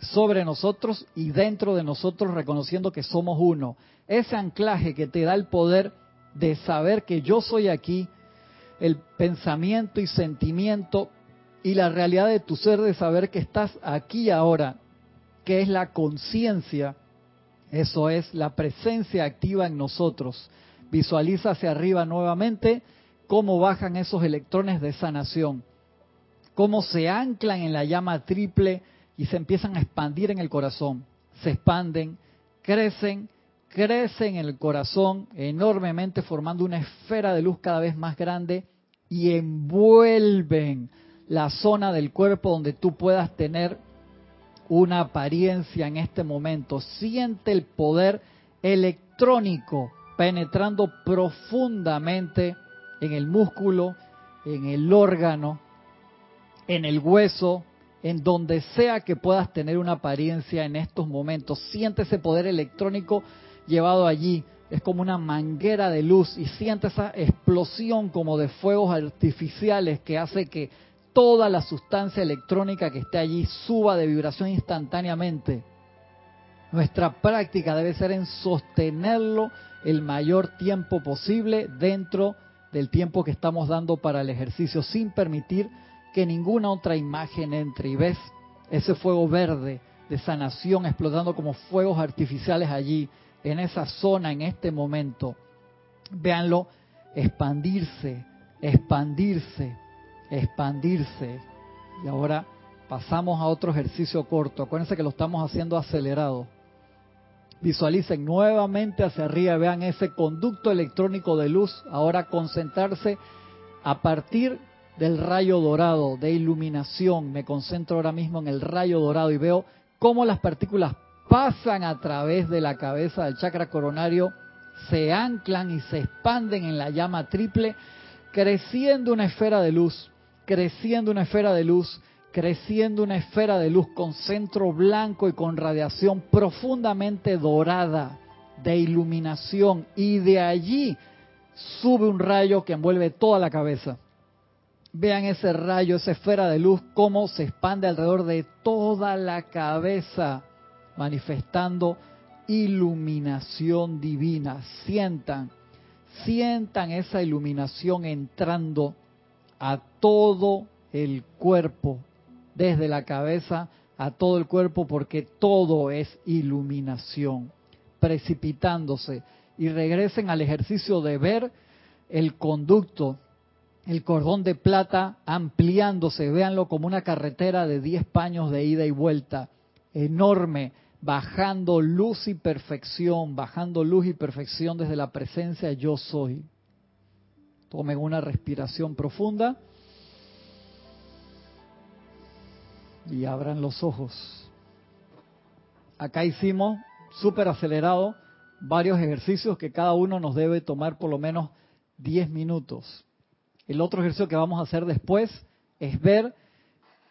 sobre nosotros y dentro de nosotros reconociendo que somos uno. Ese anclaje que te da el poder de saber que yo soy aquí, el pensamiento y sentimiento y la realidad de tu ser de saber que estás aquí ahora, que es la conciencia, eso es la presencia activa en nosotros. Visualiza hacia arriba nuevamente cómo bajan esos electrones de sanación cómo se anclan en la llama triple y se empiezan a expandir en el corazón. Se expanden, crecen, crecen en el corazón enormemente formando una esfera de luz cada vez más grande y envuelven la zona del cuerpo donde tú puedas tener una apariencia en este momento. Siente el poder electrónico penetrando profundamente en el músculo, en el órgano, en el hueso, en donde sea que puedas tener una apariencia en estos momentos. Siente ese poder electrónico llevado allí. Es como una manguera de luz y siente esa explosión como de fuegos artificiales que hace que toda la sustancia electrónica que esté allí suba de vibración instantáneamente. Nuestra práctica debe ser en sostenerlo el mayor tiempo posible dentro del tiempo que estamos dando para el ejercicio, sin permitir que ninguna otra imagen entre. Y ves ese fuego verde de sanación explotando como fuegos artificiales allí, en esa zona, en este momento. Véanlo expandirse, expandirse, expandirse. Y ahora pasamos a otro ejercicio corto. Acuérdense que lo estamos haciendo acelerado. Visualicen nuevamente hacia arriba, vean ese conducto electrónico de luz, ahora concentrarse a partir del rayo dorado, de iluminación. Me concentro ahora mismo en el rayo dorado y veo cómo las partículas pasan a través de la cabeza del chakra coronario, se anclan y se expanden en la llama triple, creciendo una esfera de luz creciendo una esfera de luz, creciendo una esfera de luz con centro blanco y con radiación profundamente dorada de iluminación y de allí sube un rayo que envuelve toda la cabeza. Vean ese rayo, esa esfera de luz, cómo se expande alrededor de toda la cabeza, manifestando iluminación divina. Sientan, sientan esa iluminación entrando a todo el cuerpo, desde la cabeza a todo el cuerpo, porque todo es iluminación, precipitándose. Y regresen al ejercicio de ver el conducto, el cordón de plata ampliándose, véanlo como una carretera de 10 paños de ida y vuelta, enorme, bajando luz y perfección, bajando luz y perfección desde la presencia yo soy. Tomen una respiración profunda y abran los ojos. Acá hicimos, súper acelerado, varios ejercicios que cada uno nos debe tomar por lo menos 10 minutos. El otro ejercicio que vamos a hacer después es ver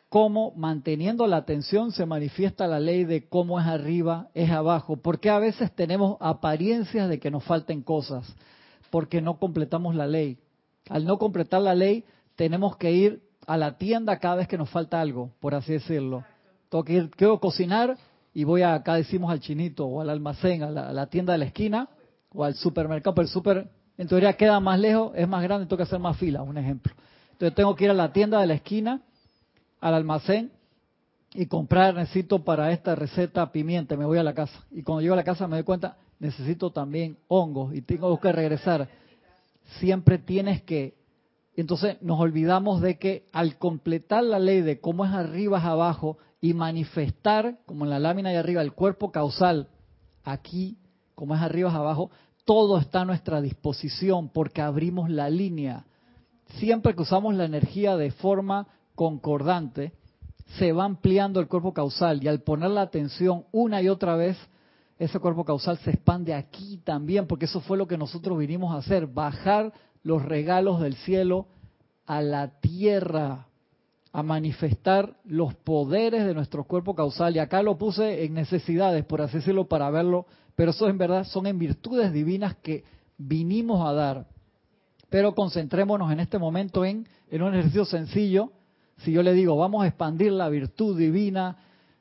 cómo manteniendo la atención se manifiesta la ley de cómo es arriba, es abajo. Porque a veces tenemos apariencias de que nos falten cosas, porque no completamos la ley al no completar la ley, tenemos que ir a la tienda cada vez que nos falta algo, por así decirlo. Tengo que ir, quiero cocinar y voy a, acá decimos al chinito o al almacén, a la, tienda de la esquina o al supermercado, pero el super en teoría queda más lejos, es más grande, tengo que hacer más fila, un ejemplo. Entonces tengo que ir a la tienda de la esquina, al almacén y comprar, necesito para esta receta pimienta, me voy a la casa. Y cuando llego a la casa me doy cuenta, necesito también hongos y tengo que regresar siempre tienes que... Entonces nos olvidamos de que al completar la ley de cómo es arriba es abajo y manifestar, como en la lámina de arriba, el cuerpo causal, aquí, como es arriba es abajo, todo está a nuestra disposición porque abrimos la línea. Siempre que usamos la energía de forma concordante, se va ampliando el cuerpo causal y al poner la atención una y otra vez, ese cuerpo causal se expande aquí también, porque eso fue lo que nosotros vinimos a hacer, bajar los regalos del cielo a la tierra, a manifestar los poderes de nuestro cuerpo causal. Y acá lo puse en necesidades, por así decirlo, para verlo, pero eso en verdad son en virtudes divinas que vinimos a dar. Pero concentrémonos en este momento en, en un ejercicio sencillo. Si yo le digo, vamos a expandir la virtud divina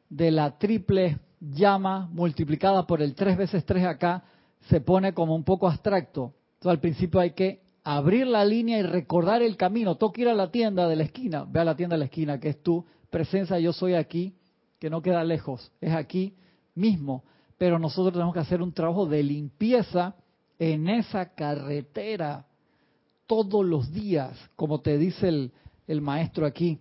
de la triple llama multiplicada por el 3 veces 3 acá se pone como un poco abstracto. Entonces al principio hay que abrir la línea y recordar el camino. Toca ir a la tienda de la esquina. Ve a la tienda de la esquina, que es tu presencia, yo soy aquí, que no queda lejos, es aquí mismo. Pero nosotros tenemos que hacer un trabajo de limpieza en esa carretera todos los días, como te dice el, el maestro aquí.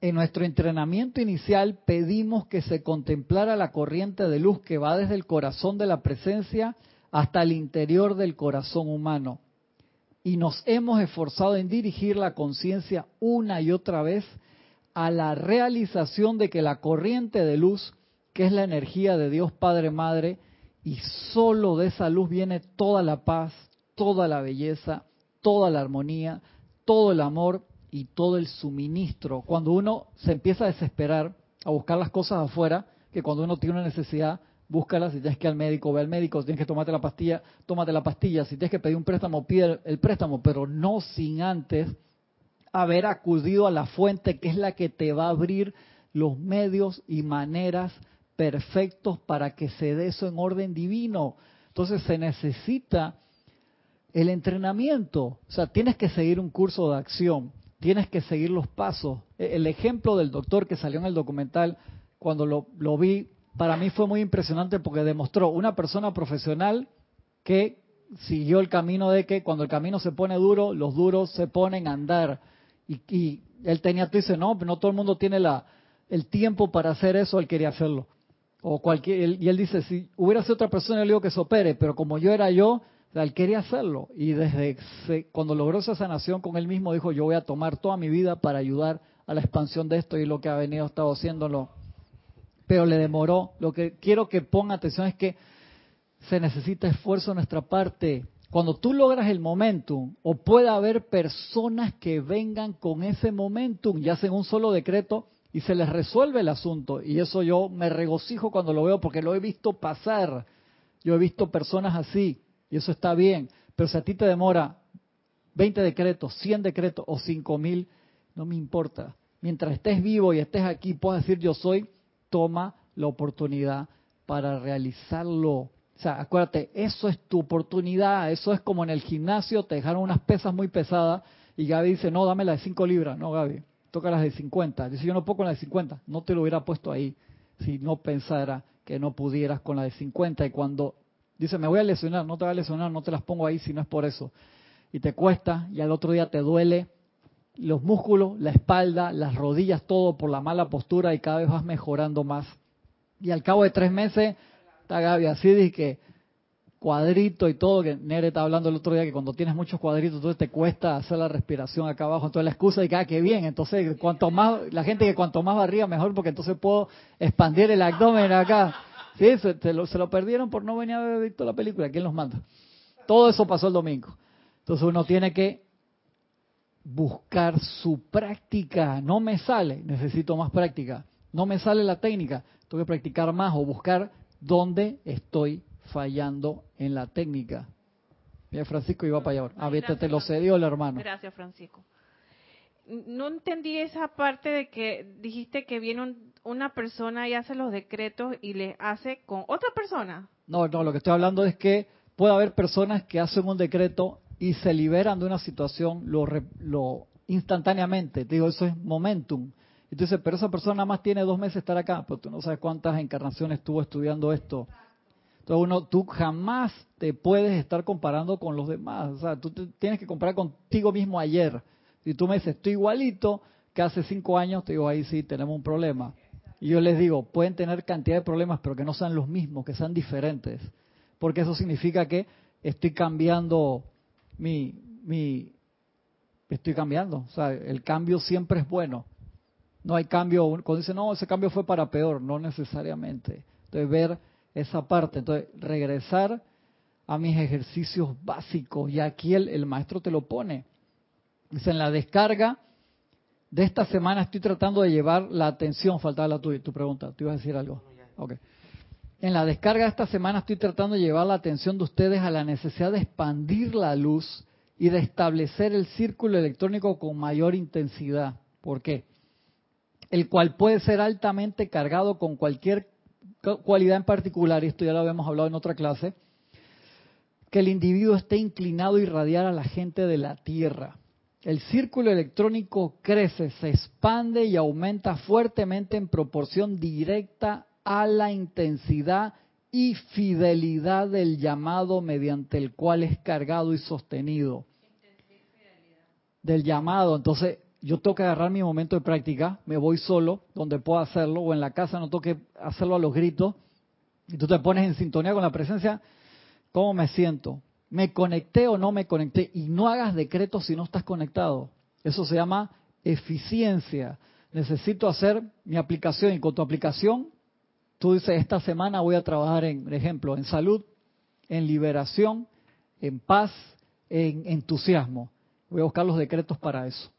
En nuestro entrenamiento inicial pedimos que se contemplara la corriente de luz que va desde el corazón de la presencia hasta el interior del corazón humano. Y nos hemos esforzado en dirigir la conciencia una y otra vez a la realización de que la corriente de luz, que es la energía de Dios Padre Madre, y solo de esa luz viene toda la paz, toda la belleza, toda la armonía, todo el amor y todo el suministro. Cuando uno se empieza a desesperar, a buscar las cosas afuera, que cuando uno tiene una necesidad, búscalas. Si tienes que ir al médico, ve al médico. Si tienes que tomarte la pastilla, tómate la pastilla. Si tienes que pedir un préstamo, pide el préstamo, pero no sin antes haber acudido a la fuente que es la que te va a abrir los medios y maneras perfectos para que se dé eso en orden divino. Entonces se necesita el entrenamiento. O sea, tienes que seguir un curso de acción, tienes que seguir los pasos. E, el ejemplo del doctor que salió en el documental, cuando lo, lo vi, para mí fue muy impresionante porque demostró una persona profesional que siguió el camino de que cuando el camino se pone duro, los duros se ponen a andar. Y, él tenía, tú dices, no, no todo el mundo tiene la, el tiempo para hacer eso, él quería hacerlo. O cualquier, y él dice, si hubiera sido otra persona, le digo que se opere, pero como yo era yo, él quería hacerlo. Y desde cuando logró esa sanación con él mismo, dijo, yo voy a tomar toda mi vida para ayudar a la expansión de esto y lo que ha venido estado haciéndolo. Pero le demoró. Lo que quiero que ponga atención es que se necesita esfuerzo de nuestra parte. Cuando tú logras el momentum, o puede haber personas que vengan con ese momentum y hacen un solo decreto y se les resuelve el asunto. Y eso yo me regocijo cuando lo veo porque lo he visto pasar. Yo he visto personas así y eso está bien. Pero si a ti te demora 20 decretos, 100 decretos o 5000, no me importa. Mientras estés vivo y estés aquí, puedas decir yo soy, toma la oportunidad para realizarlo. O sea, acuérdate, eso es tu oportunidad, eso es como en el gimnasio, te dejaron unas pesas muy pesadas y Gaby dice, no, dame las de 5 libras. No, Gaby, toca las de 50. Dice, yo no puedo con las de 50. No te lo hubiera puesto ahí si no pensara que no pudieras con la de 50. Y cuando dice, me voy a lesionar, no te va a lesionar, no te las pongo ahí si no es por eso. Y te cuesta y al otro día te duele los músculos, la espalda, las rodillas, todo por la mala postura y cada vez vas mejorando más. Y al cabo de tres meses Está Gaby así de que cuadrito y todo, que Nere estaba hablando el otro día que cuando tienes muchos cuadritos, entonces te cuesta hacer la respiración acá abajo, entonces la excusa de que, ah, qué bien, entonces cuanto más, la gente que cuanto más barriga mejor, porque entonces puedo expandir el abdomen acá. Sí, se, lo, se lo perdieron por no venir a haber visto la película, ¿quién los manda? Todo eso pasó el domingo. Entonces uno tiene que buscar su práctica. No me sale, necesito más práctica. No me sale la técnica, tengo que practicar más o buscar dónde estoy fallando en la técnica. Mira, Francisco iba para allá. Te lo cedió el hermano. Gracias, Francisco. No entendí esa parte de que dijiste que viene una persona y hace los decretos y le hace con otra persona. No, no, lo que estoy hablando es que puede haber personas que hacen un decreto y se liberan de una situación lo, lo instantáneamente. Digo, eso es momentum. Entonces, pero esa persona nada más tiene dos meses de estar acá, pero tú no sabes cuántas encarnaciones estuvo estudiando esto. Entonces, uno, tú jamás te puedes estar comparando con los demás. O sea, tú tienes que comparar contigo mismo ayer. Si tú me dices, estoy igualito que hace cinco años, te digo, ahí sí tenemos un problema. Y yo les digo, pueden tener cantidad de problemas, pero que no sean los mismos, que sean diferentes. Porque eso significa que estoy cambiando mi, mi, estoy cambiando. O sea, el cambio siempre es bueno. No hay cambio, cuando dice, no, ese cambio fue para peor, no necesariamente. Entonces, ver esa parte, entonces, regresar a mis ejercicios básicos, y aquí el, maestro te lo pone. Dice, en la descarga de esta semana estoy tratando de llevar la atención, faltaba la tu, tu pregunta, ¿tú ibas a decir algo? Okay. En la descarga de esta semana estoy tratando de llevar la atención de ustedes a la necesidad de expandir la luz y de establecer el círculo electrónico con mayor intensidad. ¿Por qué? el cual puede ser altamente cargado con cualquier cualidad en particular, y esto ya lo habíamos hablado en otra clase, que el individuo esté inclinado a irradiar a la gente de la Tierra. El círculo electrónico crece, se expande y aumenta fuertemente en proporción directa a la intensidad y fidelidad del llamado mediante el cual es cargado y sostenido. Del llamado. Entonces, yo tengo que agarrar mi momento de práctica, me voy solo, donde puedo hacerlo, o en la casa no tengo que hacerlo a los gritos, y tú te pones en sintonía con la presencia, ¿cómo me siento? ¿Me conecté o no me conecté? Y no hagas decretos si no estás conectado. Eso se llama eficiencia. Necesito hacer mi aplicación y con tu aplicación, tú dices, esta semana voy a trabajar en, por ejemplo, en salud, en liberación, en paz, en entusiasmo. Voy a buscar los decretos para eso.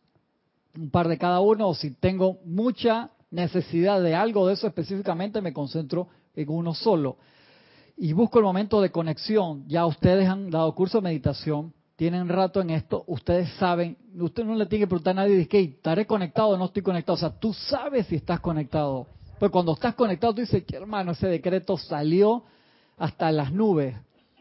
Un par de cada uno, o si tengo mucha necesidad de algo de eso específicamente, me concentro en uno solo. Y busco el momento de conexión. Ya ustedes han dado curso de meditación, tienen rato en esto, ustedes saben, usted no le tiene que preguntar a nadie, de que estaré conectado o no estoy conectado. O sea, tú sabes si estás conectado. Pues cuando estás conectado, tú dices, hermano, ese decreto salió hasta las nubes.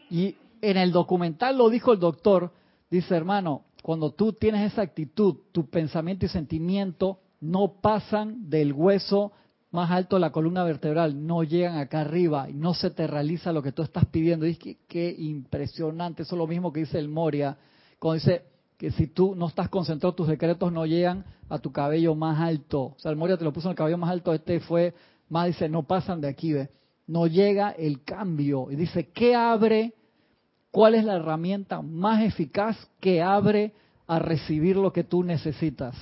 Y en el documental lo dijo el doctor, dice, hermano, cuando tú tienes esa actitud, tu pensamiento y sentimiento no pasan del hueso más alto de la columna vertebral, no llegan acá arriba y no se te realiza lo que tú estás pidiendo. Y es que qué impresionante, eso es lo mismo que dice el Moria, cuando dice que si tú no estás concentrado, tus decretos no llegan a tu cabello más alto. O sea, el Moria te lo puso en el cabello más alto, este fue más, dice, no pasan de aquí, no llega el cambio. Y dice, ¿qué abre? ¿Cuál es la herramienta más eficaz que abre a recibir lo que tú necesitas?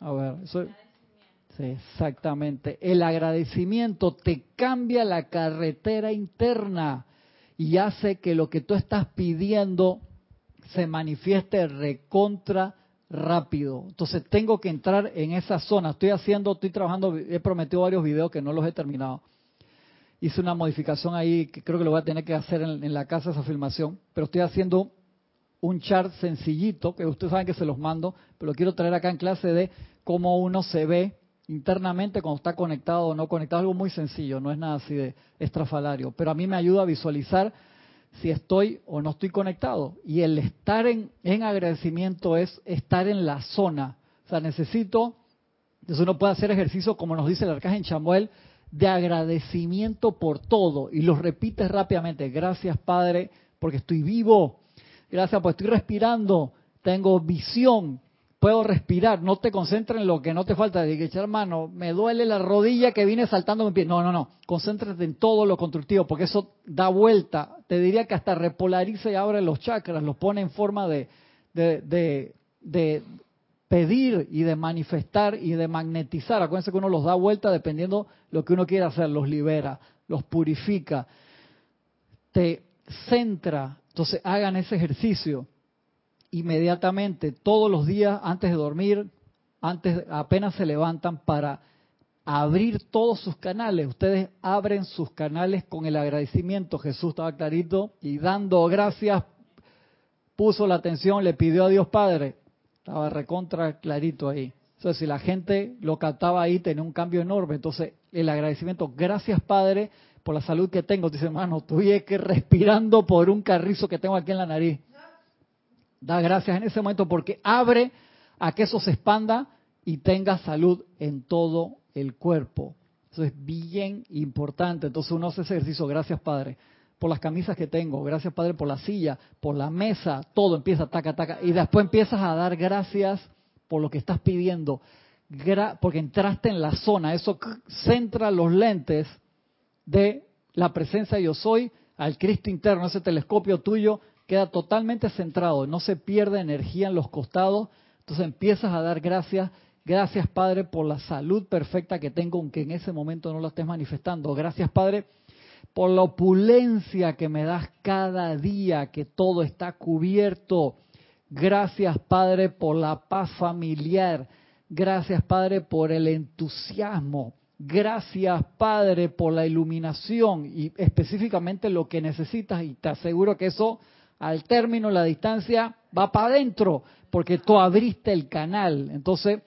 A ver, eso exactamente. El agradecimiento te cambia la carretera interna y hace que lo que tú estás pidiendo se manifieste recontra rápido. Entonces tengo que entrar en esa zona. Estoy haciendo, estoy trabajando, he prometido varios videos que no los he terminado. Hice una modificación ahí que creo que lo voy a tener que hacer en, en la casa esa filmación, pero estoy haciendo un chart sencillito, que ustedes saben que se los mando, pero lo quiero traer acá en clase de cómo uno se ve internamente cuando está conectado o no conectado, algo muy sencillo, no es nada así de estrafalario, pero a mí me ayuda a visualizar si estoy o no estoy conectado. Y el estar en, en agradecimiento es estar en la zona. O sea, necesito, entonces uno puede hacer ejercicio, como nos dice el arcángel Chamuel, de agradecimiento por todo. Y los repites rápidamente. Gracias, Padre, porque estoy vivo. Gracias, porque estoy respirando. Tengo visión puedo respirar, no te concentres en lo que no te falta. Dije, hermano, me duele la rodilla que viene saltando mi pie. No, no, no, concéntrate en todo lo constructivo, porque eso da vuelta. Te diría que hasta repolariza y abre los chakras, los pone en forma de, de, de, pedir y de manifestar y de magnetizar. Acuérdense que uno los da vuelta dependiendo lo que uno quiera hacer, los libera, los purifica, te centra. Entonces hagan ese ejercicio inmediatamente, todos los días antes de dormir, antes apenas se levantan para abrir todos sus canales. Ustedes abren sus canales con el agradecimiento. Jesús estaba clarito y dando gracias, puso la atención, le pidió a Dios Padre. Estaba recontra clarito ahí. Entonces, si la gente lo captaba ahí, tenía un cambio enorme. Entonces, el agradecimiento, gracias Padre por la salud que tengo. Dice, hermano, tuve que respirando por un carrizo que tengo aquí en la nariz. Da gracias en ese momento porque abre a que eso se expanda y tenga salud en todo el cuerpo. Eso es bien importante. Entonces uno hace ese ejercicio, gracias Padre, por las camisas que tengo, gracias Padre por la silla, por la mesa, todo empieza taca, taca. Y después empiezas a dar gracias por lo que estás pidiendo, porque entraste en la zona. Eso centra los lentes de la presencia de yo soy al Cristo interno, ese telescopio tuyo queda totalmente centrado, no se pierde energía en los costados, entonces empiezas a dar gracias, gracias Padre por la salud perfecta que tengo, aunque en ese momento no la estés manifestando, gracias Padre por la opulencia que me das cada día, que todo está cubierto, gracias Padre por la paz familiar, gracias Padre por el entusiasmo, Gracias, Padre, por la iluminación y específicamente lo que necesitas y te aseguro que eso al término la distancia va para adentro, porque tú abriste el canal. Entonces,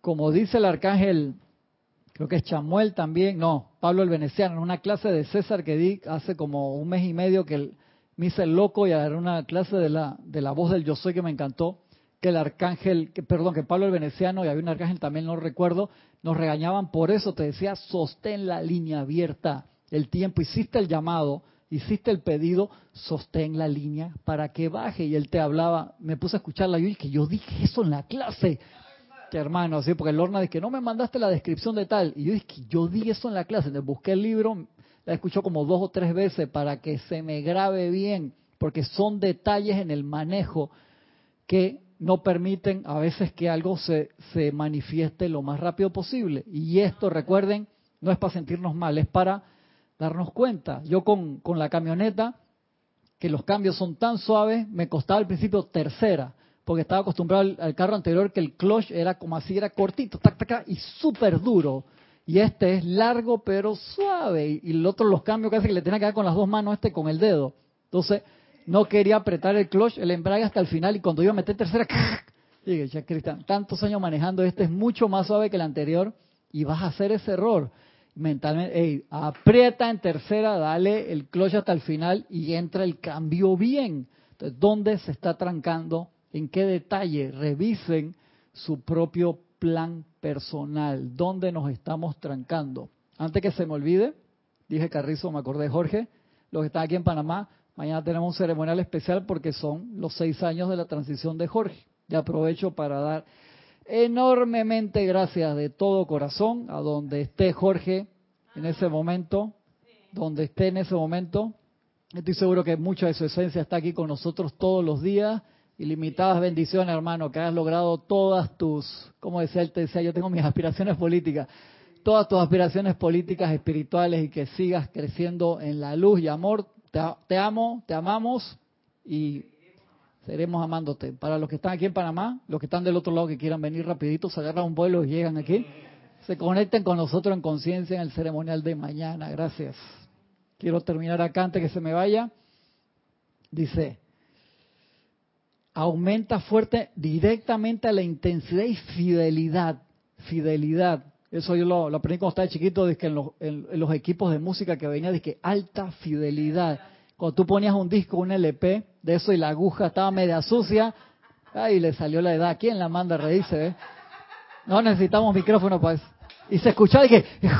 como dice el arcángel, creo que es Chamuel también, no, Pablo el Veneciano, en una clase de César que di hace como un mes y medio que me hice el loco y era una clase de la, de la voz del yo soy que me encantó, que el arcángel, perdón, que Pablo el Veneciano y había un arcángel también, no recuerdo, nos regañaban por eso, te decía, sostén la línea abierta, el tiempo, hiciste el llamado, hiciste el pedido, sostén la línea para que baje. Y él te hablaba, me puse a escucharla y yo dije, yo dije eso en la clase. Que hermano, así, porque Lorna dice que no me mandaste la descripción de tal. Y yo dije que yo di eso en la clase. Entonces busqué el libro, la escucho como dos o tres veces para que se me grabe bien, porque son detalles en el manejo que no permiten a veces que algo se, se manifieste lo más rápido posible. Y esto, recuerden, no es para sentirnos mal, es para darnos cuenta. Yo con, con la camioneta, que los cambios son tan suaves, me costaba al principio tercera, porque estaba acostumbrado al, carro anterior que el clutch era como así, era cortito, tac, tac, y súper duro. Y este es largo pero suave. Y, el otro, los cambios casi que le tenía que dar con las dos manos, este con el dedo. Entonces, no quería apretar el clutch, el embrague hasta el final. Y cuando iba a meter tercera, dije, ya Cristian, tantos años manejando, este es mucho más suave que el anterior. Y vas a hacer ese error mentalmente, aprieta en tercera, dale el clutch hasta el final y entra el cambio bien. Entonces, ¿dónde se está trancando? ¿En qué detalle? Revisen su propio plan personal. ¿Dónde nos estamos trancando? Antes que se me olvide, dije Carrizo, me acordé Jorge, los que están aquí en Panamá, mañana tenemos un ceremonial especial porque son los seis años de la transición de Jorge. Y aprovecho para dar enormemente gracias de todo corazón a donde esté Jorge en ese momento, donde esté en ese momento. Estoy seguro que mucha de su esencia está aquí con nosotros todos los días. Ilimitadas bendiciones, hermano, que hayas logrado todas tus, como decía él, te decía, yo tengo mis aspiraciones políticas, todas tus aspiraciones políticas, espirituales y que sigas creciendo en la luz y amor. Te, te amo, te amamos y Seremos amándote. Para los que están aquí en Panamá, los que están del otro lado que quieran venir rapidito, se agarran un vuelo y llegan aquí, se conecten con nosotros en conciencia en el ceremonial de mañana. Gracias. Quiero terminar acá antes que se me vaya. Dice, aumenta fuerte directamente la intensidad y fidelidad. Fidelidad. Eso yo lo, aprendí cuando estaba chiquito, en los, en los equipos de música que venía, de que alta fidelidad cuando tú ponías un disco, un LP de eso y la aguja estaba media sucia, ahí le salió la edad. ¿Quién la manda a reírse? Eh? No necesitamos micrófono para eso. Y se escuchaba y que,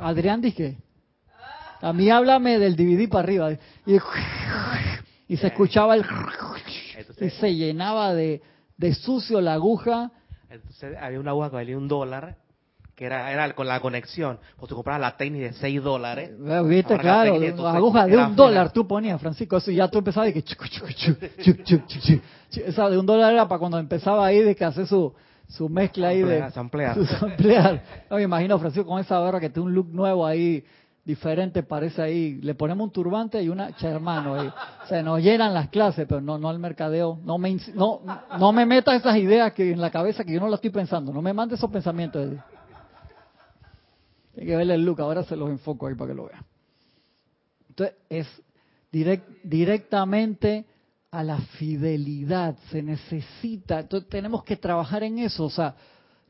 Adrián dije, a mí háblame del DVD para arriba. Y, se escuchaba el... Y se llenaba de, de sucio la aguja. Entonces había una aguja que valía un dólar que era, era con la conexión. Pues tú comprabas la técnica de 6 dólares. Viste, claro, la aguja de un dólar tú ponías, Francisco, eso ya tú empezabas y que... Esa de un dólar era para cuando empezaba ahí de que hace su, su mezcla ahí de... Samplear. No me imagino, Francisco, con esa barra que tiene un look nuevo ahí, diferente, parece ahí. Le ponemos un turbante y una hermano ahí. Se nos llenan las clases, pero no, no el mercadeo. No me, no, no me metas esas ideas que en la cabeza que yo no las estoy pensando. No me mandes esos pensamientos. Hay que verle el look, ahora se los enfoco ahí para que lo vean. Entonces, es directamente a la fidelidad, se necesita, entonces tenemos que trabajar en eso, o sea,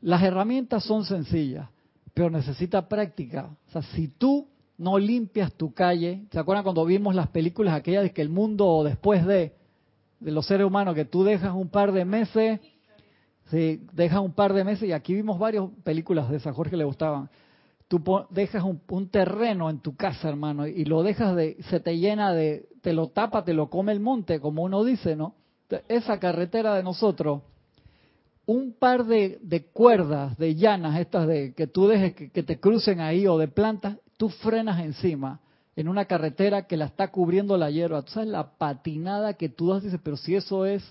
las herramientas son sencillas, pero necesita práctica. O sea, si tú no limpias tu calle, ¿se acuerdan cuando vimos las películas aquellas de que el mundo después de, de los seres humanos, que tú dejas un par de meses, sí, dejas un par de meses, y aquí vimos varias películas de esas, Jorge le gustaban, tú dejas un, terreno en tu casa, hermano, y lo dejas de, se te llena de, te lo tapa, te lo come el monte, como uno dice, ¿no? Esa carretera de nosotros, un par de, cuerdas, de llanas, estas de que tú dejes que, te crucen ahí, o de plantas, tú frenas encima en una carretera que la está cubriendo la hierba. Tú sabes la patinada que tú das, dices, pero si eso es,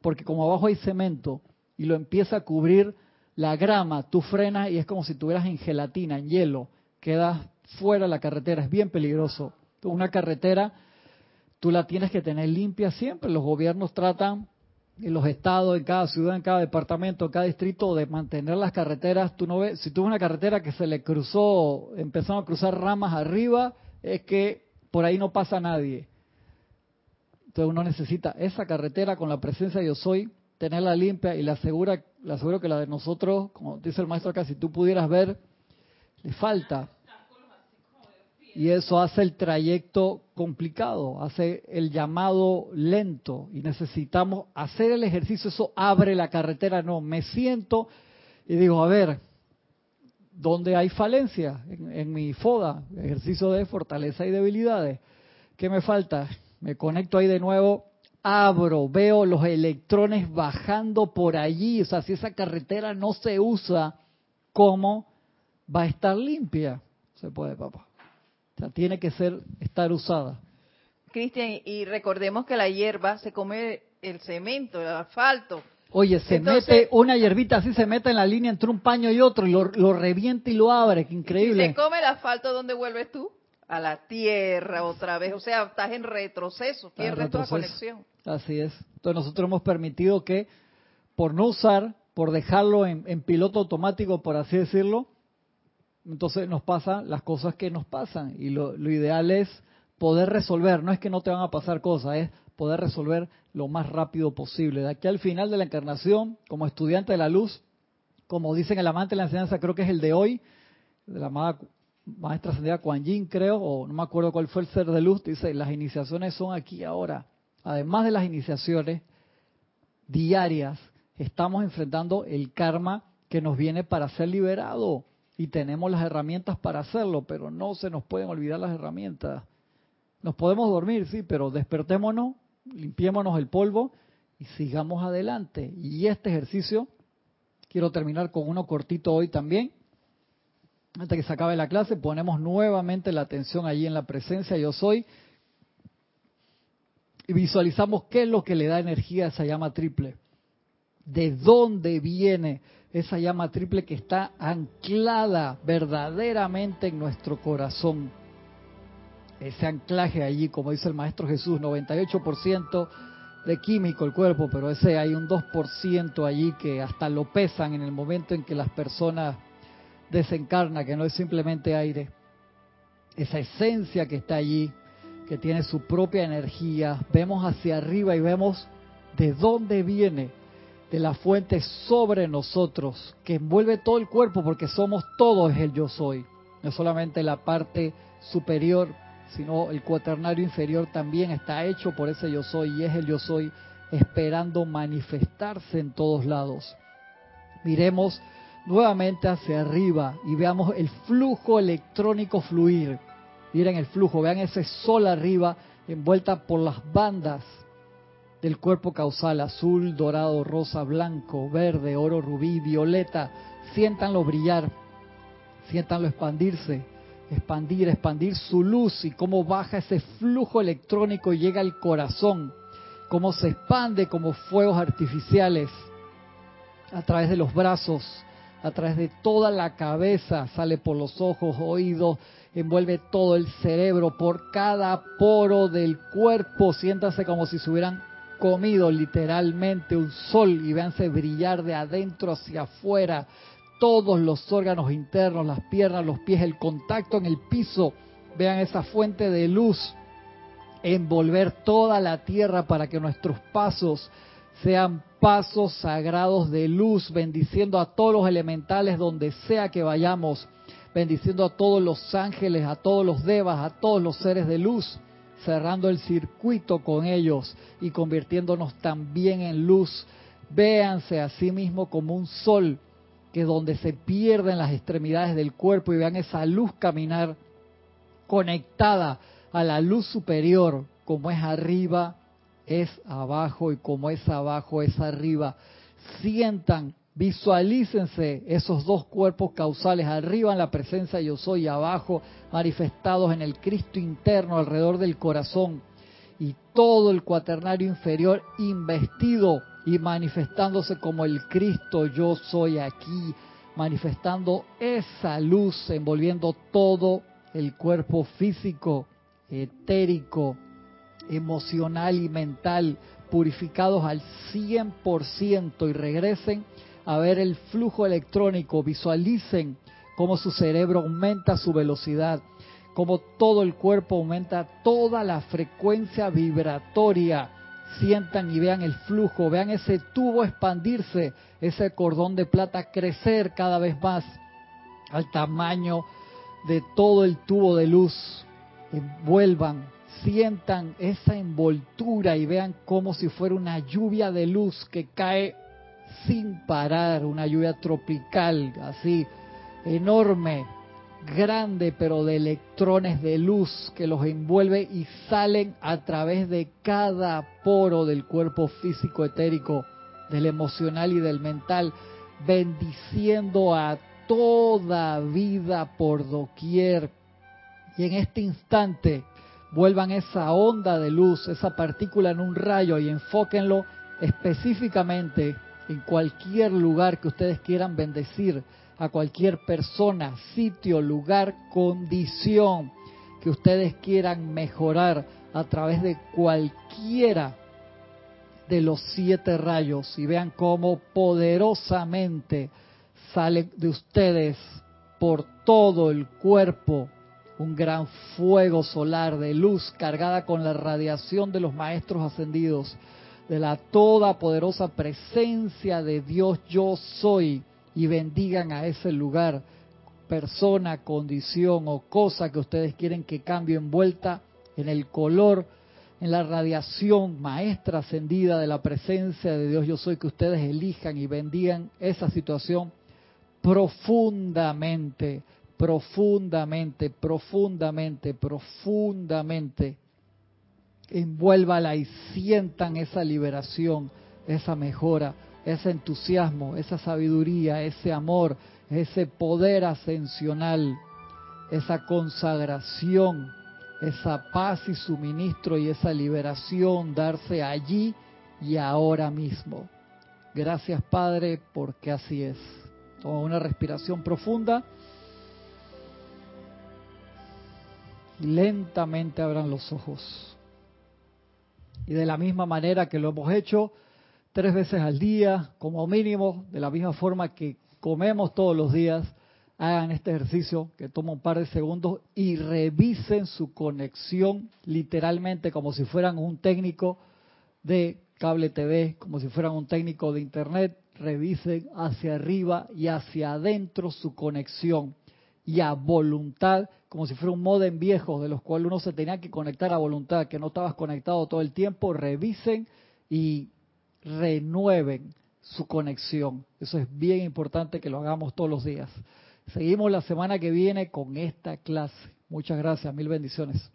porque como abajo hay cemento y lo empieza a cubrir la grama, tú frenas y es como si tuvieras en gelatina, en hielo, quedas fuera de la carretera, es bien peligroso. Una carretera, tú la tienes que tener limpia siempre, los gobiernos tratan, en los estados, en cada ciudad, en cada departamento, en cada distrito, de mantener las carreteras, tú no ves, si tú una carretera que se le cruzó, empezaron a cruzar ramas arriba, es que por ahí no pasa nadie. Entonces uno necesita esa carretera con la presencia de yo soy, tenerla limpia y le, asegura, le aseguro que la de nosotros, como dice el maestro acá, si tú pudieras ver, le falta. Y eso hace el trayecto complicado, hace el llamado lento y necesitamos hacer el ejercicio, eso abre la carretera, no, me siento y digo, a ver, ¿dónde hay falencia en, en mi FODA? Ejercicio de fortaleza y debilidades. ¿Qué me falta? Me conecto ahí de nuevo abro, veo los electrones bajando por allí, o sea, si esa carretera no se usa, ¿cómo va a estar limpia? Se puede, papá. O sea, tiene que ser, estar usada. Cristian, y recordemos que la hierba se come el cemento, el asfalto. Oye, se mete una hierbita así, se mete en la línea entre un paño y otro y lo, lo revienta y lo abre, qué increíble. Si se come el asfalto, ¿dónde vuelves tú? A la tierra otra vez, o sea, estás en retroceso, pierdes toda conexión. Así es. Entonces nosotros hemos permitido que, por no usar, por dejarlo en, piloto automático, por así decirlo, entonces nos pasan las cosas que nos pasan. Y lo, lo ideal es poder resolver, no es que no te van a pasar cosas, es poder resolver lo más rápido posible. De aquí al final de la encarnación, como estudiante de la luz, como dicen el amante de la enseñanza, creo que es el de hoy, de la amada maestra ascendida Kuan Yin, creo, o no me acuerdo cuál fue el ser de luz, dice, las iniciaciones son aquí ahora. Además de las iniciaciones diarias, estamos enfrentando el karma que nos viene para ser liberado y tenemos las herramientas para hacerlo, pero no se nos pueden olvidar las herramientas. Nos podemos dormir, sí, pero despertémonos, limpiémonos el polvo y sigamos adelante. Y este ejercicio, quiero terminar con uno cortito hoy también. Antes que se acabe la clase, ponemos nuevamente la atención allí en la presencia yo soy y visualizamos qué es lo que le da energía a esa llama triple. ¿De dónde viene esa llama triple que está anclada verdaderamente en nuestro corazón? ese anclaje allí, como dice el Maestro Jesús, 98% de químico el cuerpo, pero ese hay un 2% allí que hasta lo pesan en el momento en que las personas desencarnan, que no es simplemente aire. Esa esencia que está allí, que tiene su propia energía, vemos hacia arriba y vemos de dónde viene, de la fuente sobre nosotros, que envuelve todo el cuerpo, porque somos todos el yo soy, no solamente la parte superior sino el cuaternario inferior también está hecho por ese yo soy y es el yo soy esperando manifestarse en todos lados. Miremos nuevamente hacia arriba y veamos el flujo electrónico fluir. Miren el flujo, vean ese sol arriba envuelta por las bandas del cuerpo causal, azul, dorado, rosa, blanco, verde, oro, rubí, violeta. Siéntanlo brillar, siéntanlo expandirse expandir, expandir su luz y cómo baja ese flujo electrónico y llega al corazón, cómo se expande como fuegos artificiales a través de los brazos, a través de toda la cabeza, sale por los ojos, oídos, envuelve todo el cerebro, por cada poro del cuerpo, siéntase como si se hubieran comido literalmente un sol y véanse brillar de adentro hacia afuera, todos los órganos internos, las piernas, los pies, el contacto en el piso. Vean esa fuente de luz envolver toda la tierra para que nuestros pasos sean pasos sagrados de luz, bendiciendo a todos los elementales donde sea que vayamos, bendiciendo a todos los ángeles, a todos los devas, a todos los seres de luz, cerrando el circuito con ellos y convirtiéndonos también en luz. Véanse a sí mismo como un sol que donde se pierden las extremidades del cuerpo y vean esa luz caminar conectada a la luz superior, como es arriba, es abajo y como es abajo, es arriba. Sientan, visualícense esos dos cuerpos causales, arriba en la presencia yo soy abajo manifestados en el Cristo interno alrededor del corazón y todo el cuaternario inferior investido y manifestándose como el Cristo yo soy aquí, manifestando esa luz, envolviendo todo el cuerpo físico, etérico, emocional y mental, purificados al 100% y regresen a ver el flujo electrónico, visualicen cómo su cerebro aumenta su velocidad, cómo todo el cuerpo aumenta toda la frecuencia vibratoria sientan y vean el flujo, vean ese tubo expandirse, ese cordón de plata crecer cada vez más al tamaño de todo el tubo de luz. Envuelvan, sientan esa envoltura y vean como si fuera una lluvia de luz que cae sin parar, una lluvia tropical, así enorme, grande, pero de electrones de luz que los envuelve y salen a través de cada poro del cuerpo físico etérico, del emocional y del mental, bendiciendo a toda vida por doquier. Y en este instante vuelvan esa onda de luz, esa partícula en un rayo y enfóquenlo específicamente en cualquier lugar que ustedes quieran bendecir, a cualquier persona, sitio, lugar, condición que ustedes quieran mejorar a través de cualquiera de los siete rayos. Y vean cómo poderosamente sale de ustedes por todo el cuerpo un gran fuego solar de luz cargada con la radiación de los maestros ascendidos, de la toda poderosa presencia de Dios yo soy y bendigan a ese lugar, persona, condición o cosa que ustedes quieren que cambie envuelta en el color, en la radiación maestra ascendida de la presencia de Dios yo soy, que ustedes elijan y bendigan esa situación profundamente, profundamente, profundamente, profundamente. Envuélvala y sientan esa liberación, esa mejora, ese entusiasmo, esa sabiduría, ese amor, ese poder ascensional, esa consagración, esa paz y suministro y esa liberación darse allí y ahora mismo. Gracias Padre, porque así es. Toma una respiración profunda. Lentamente abran los ojos. Y de la misma manera que lo hemos hecho tres veces al día, como mínimo, de la misma forma que comemos todos los días, hagan este ejercicio que toma un par de segundos y revisen su conexión literalmente como si fueran un técnico de cable TV, como si fueran un técnico de internet, revisen hacia arriba y hacia adentro su conexión y a voluntad, como si fuera un modem viejo de los cuales uno se tenía que conectar a voluntad, que no estabas conectado todo el tiempo, revisen y renueven su conexión. Eso es bien importante que lo hagamos todos los días. Seguimos la semana que viene con esta clase. Muchas gracias, mil bendiciones.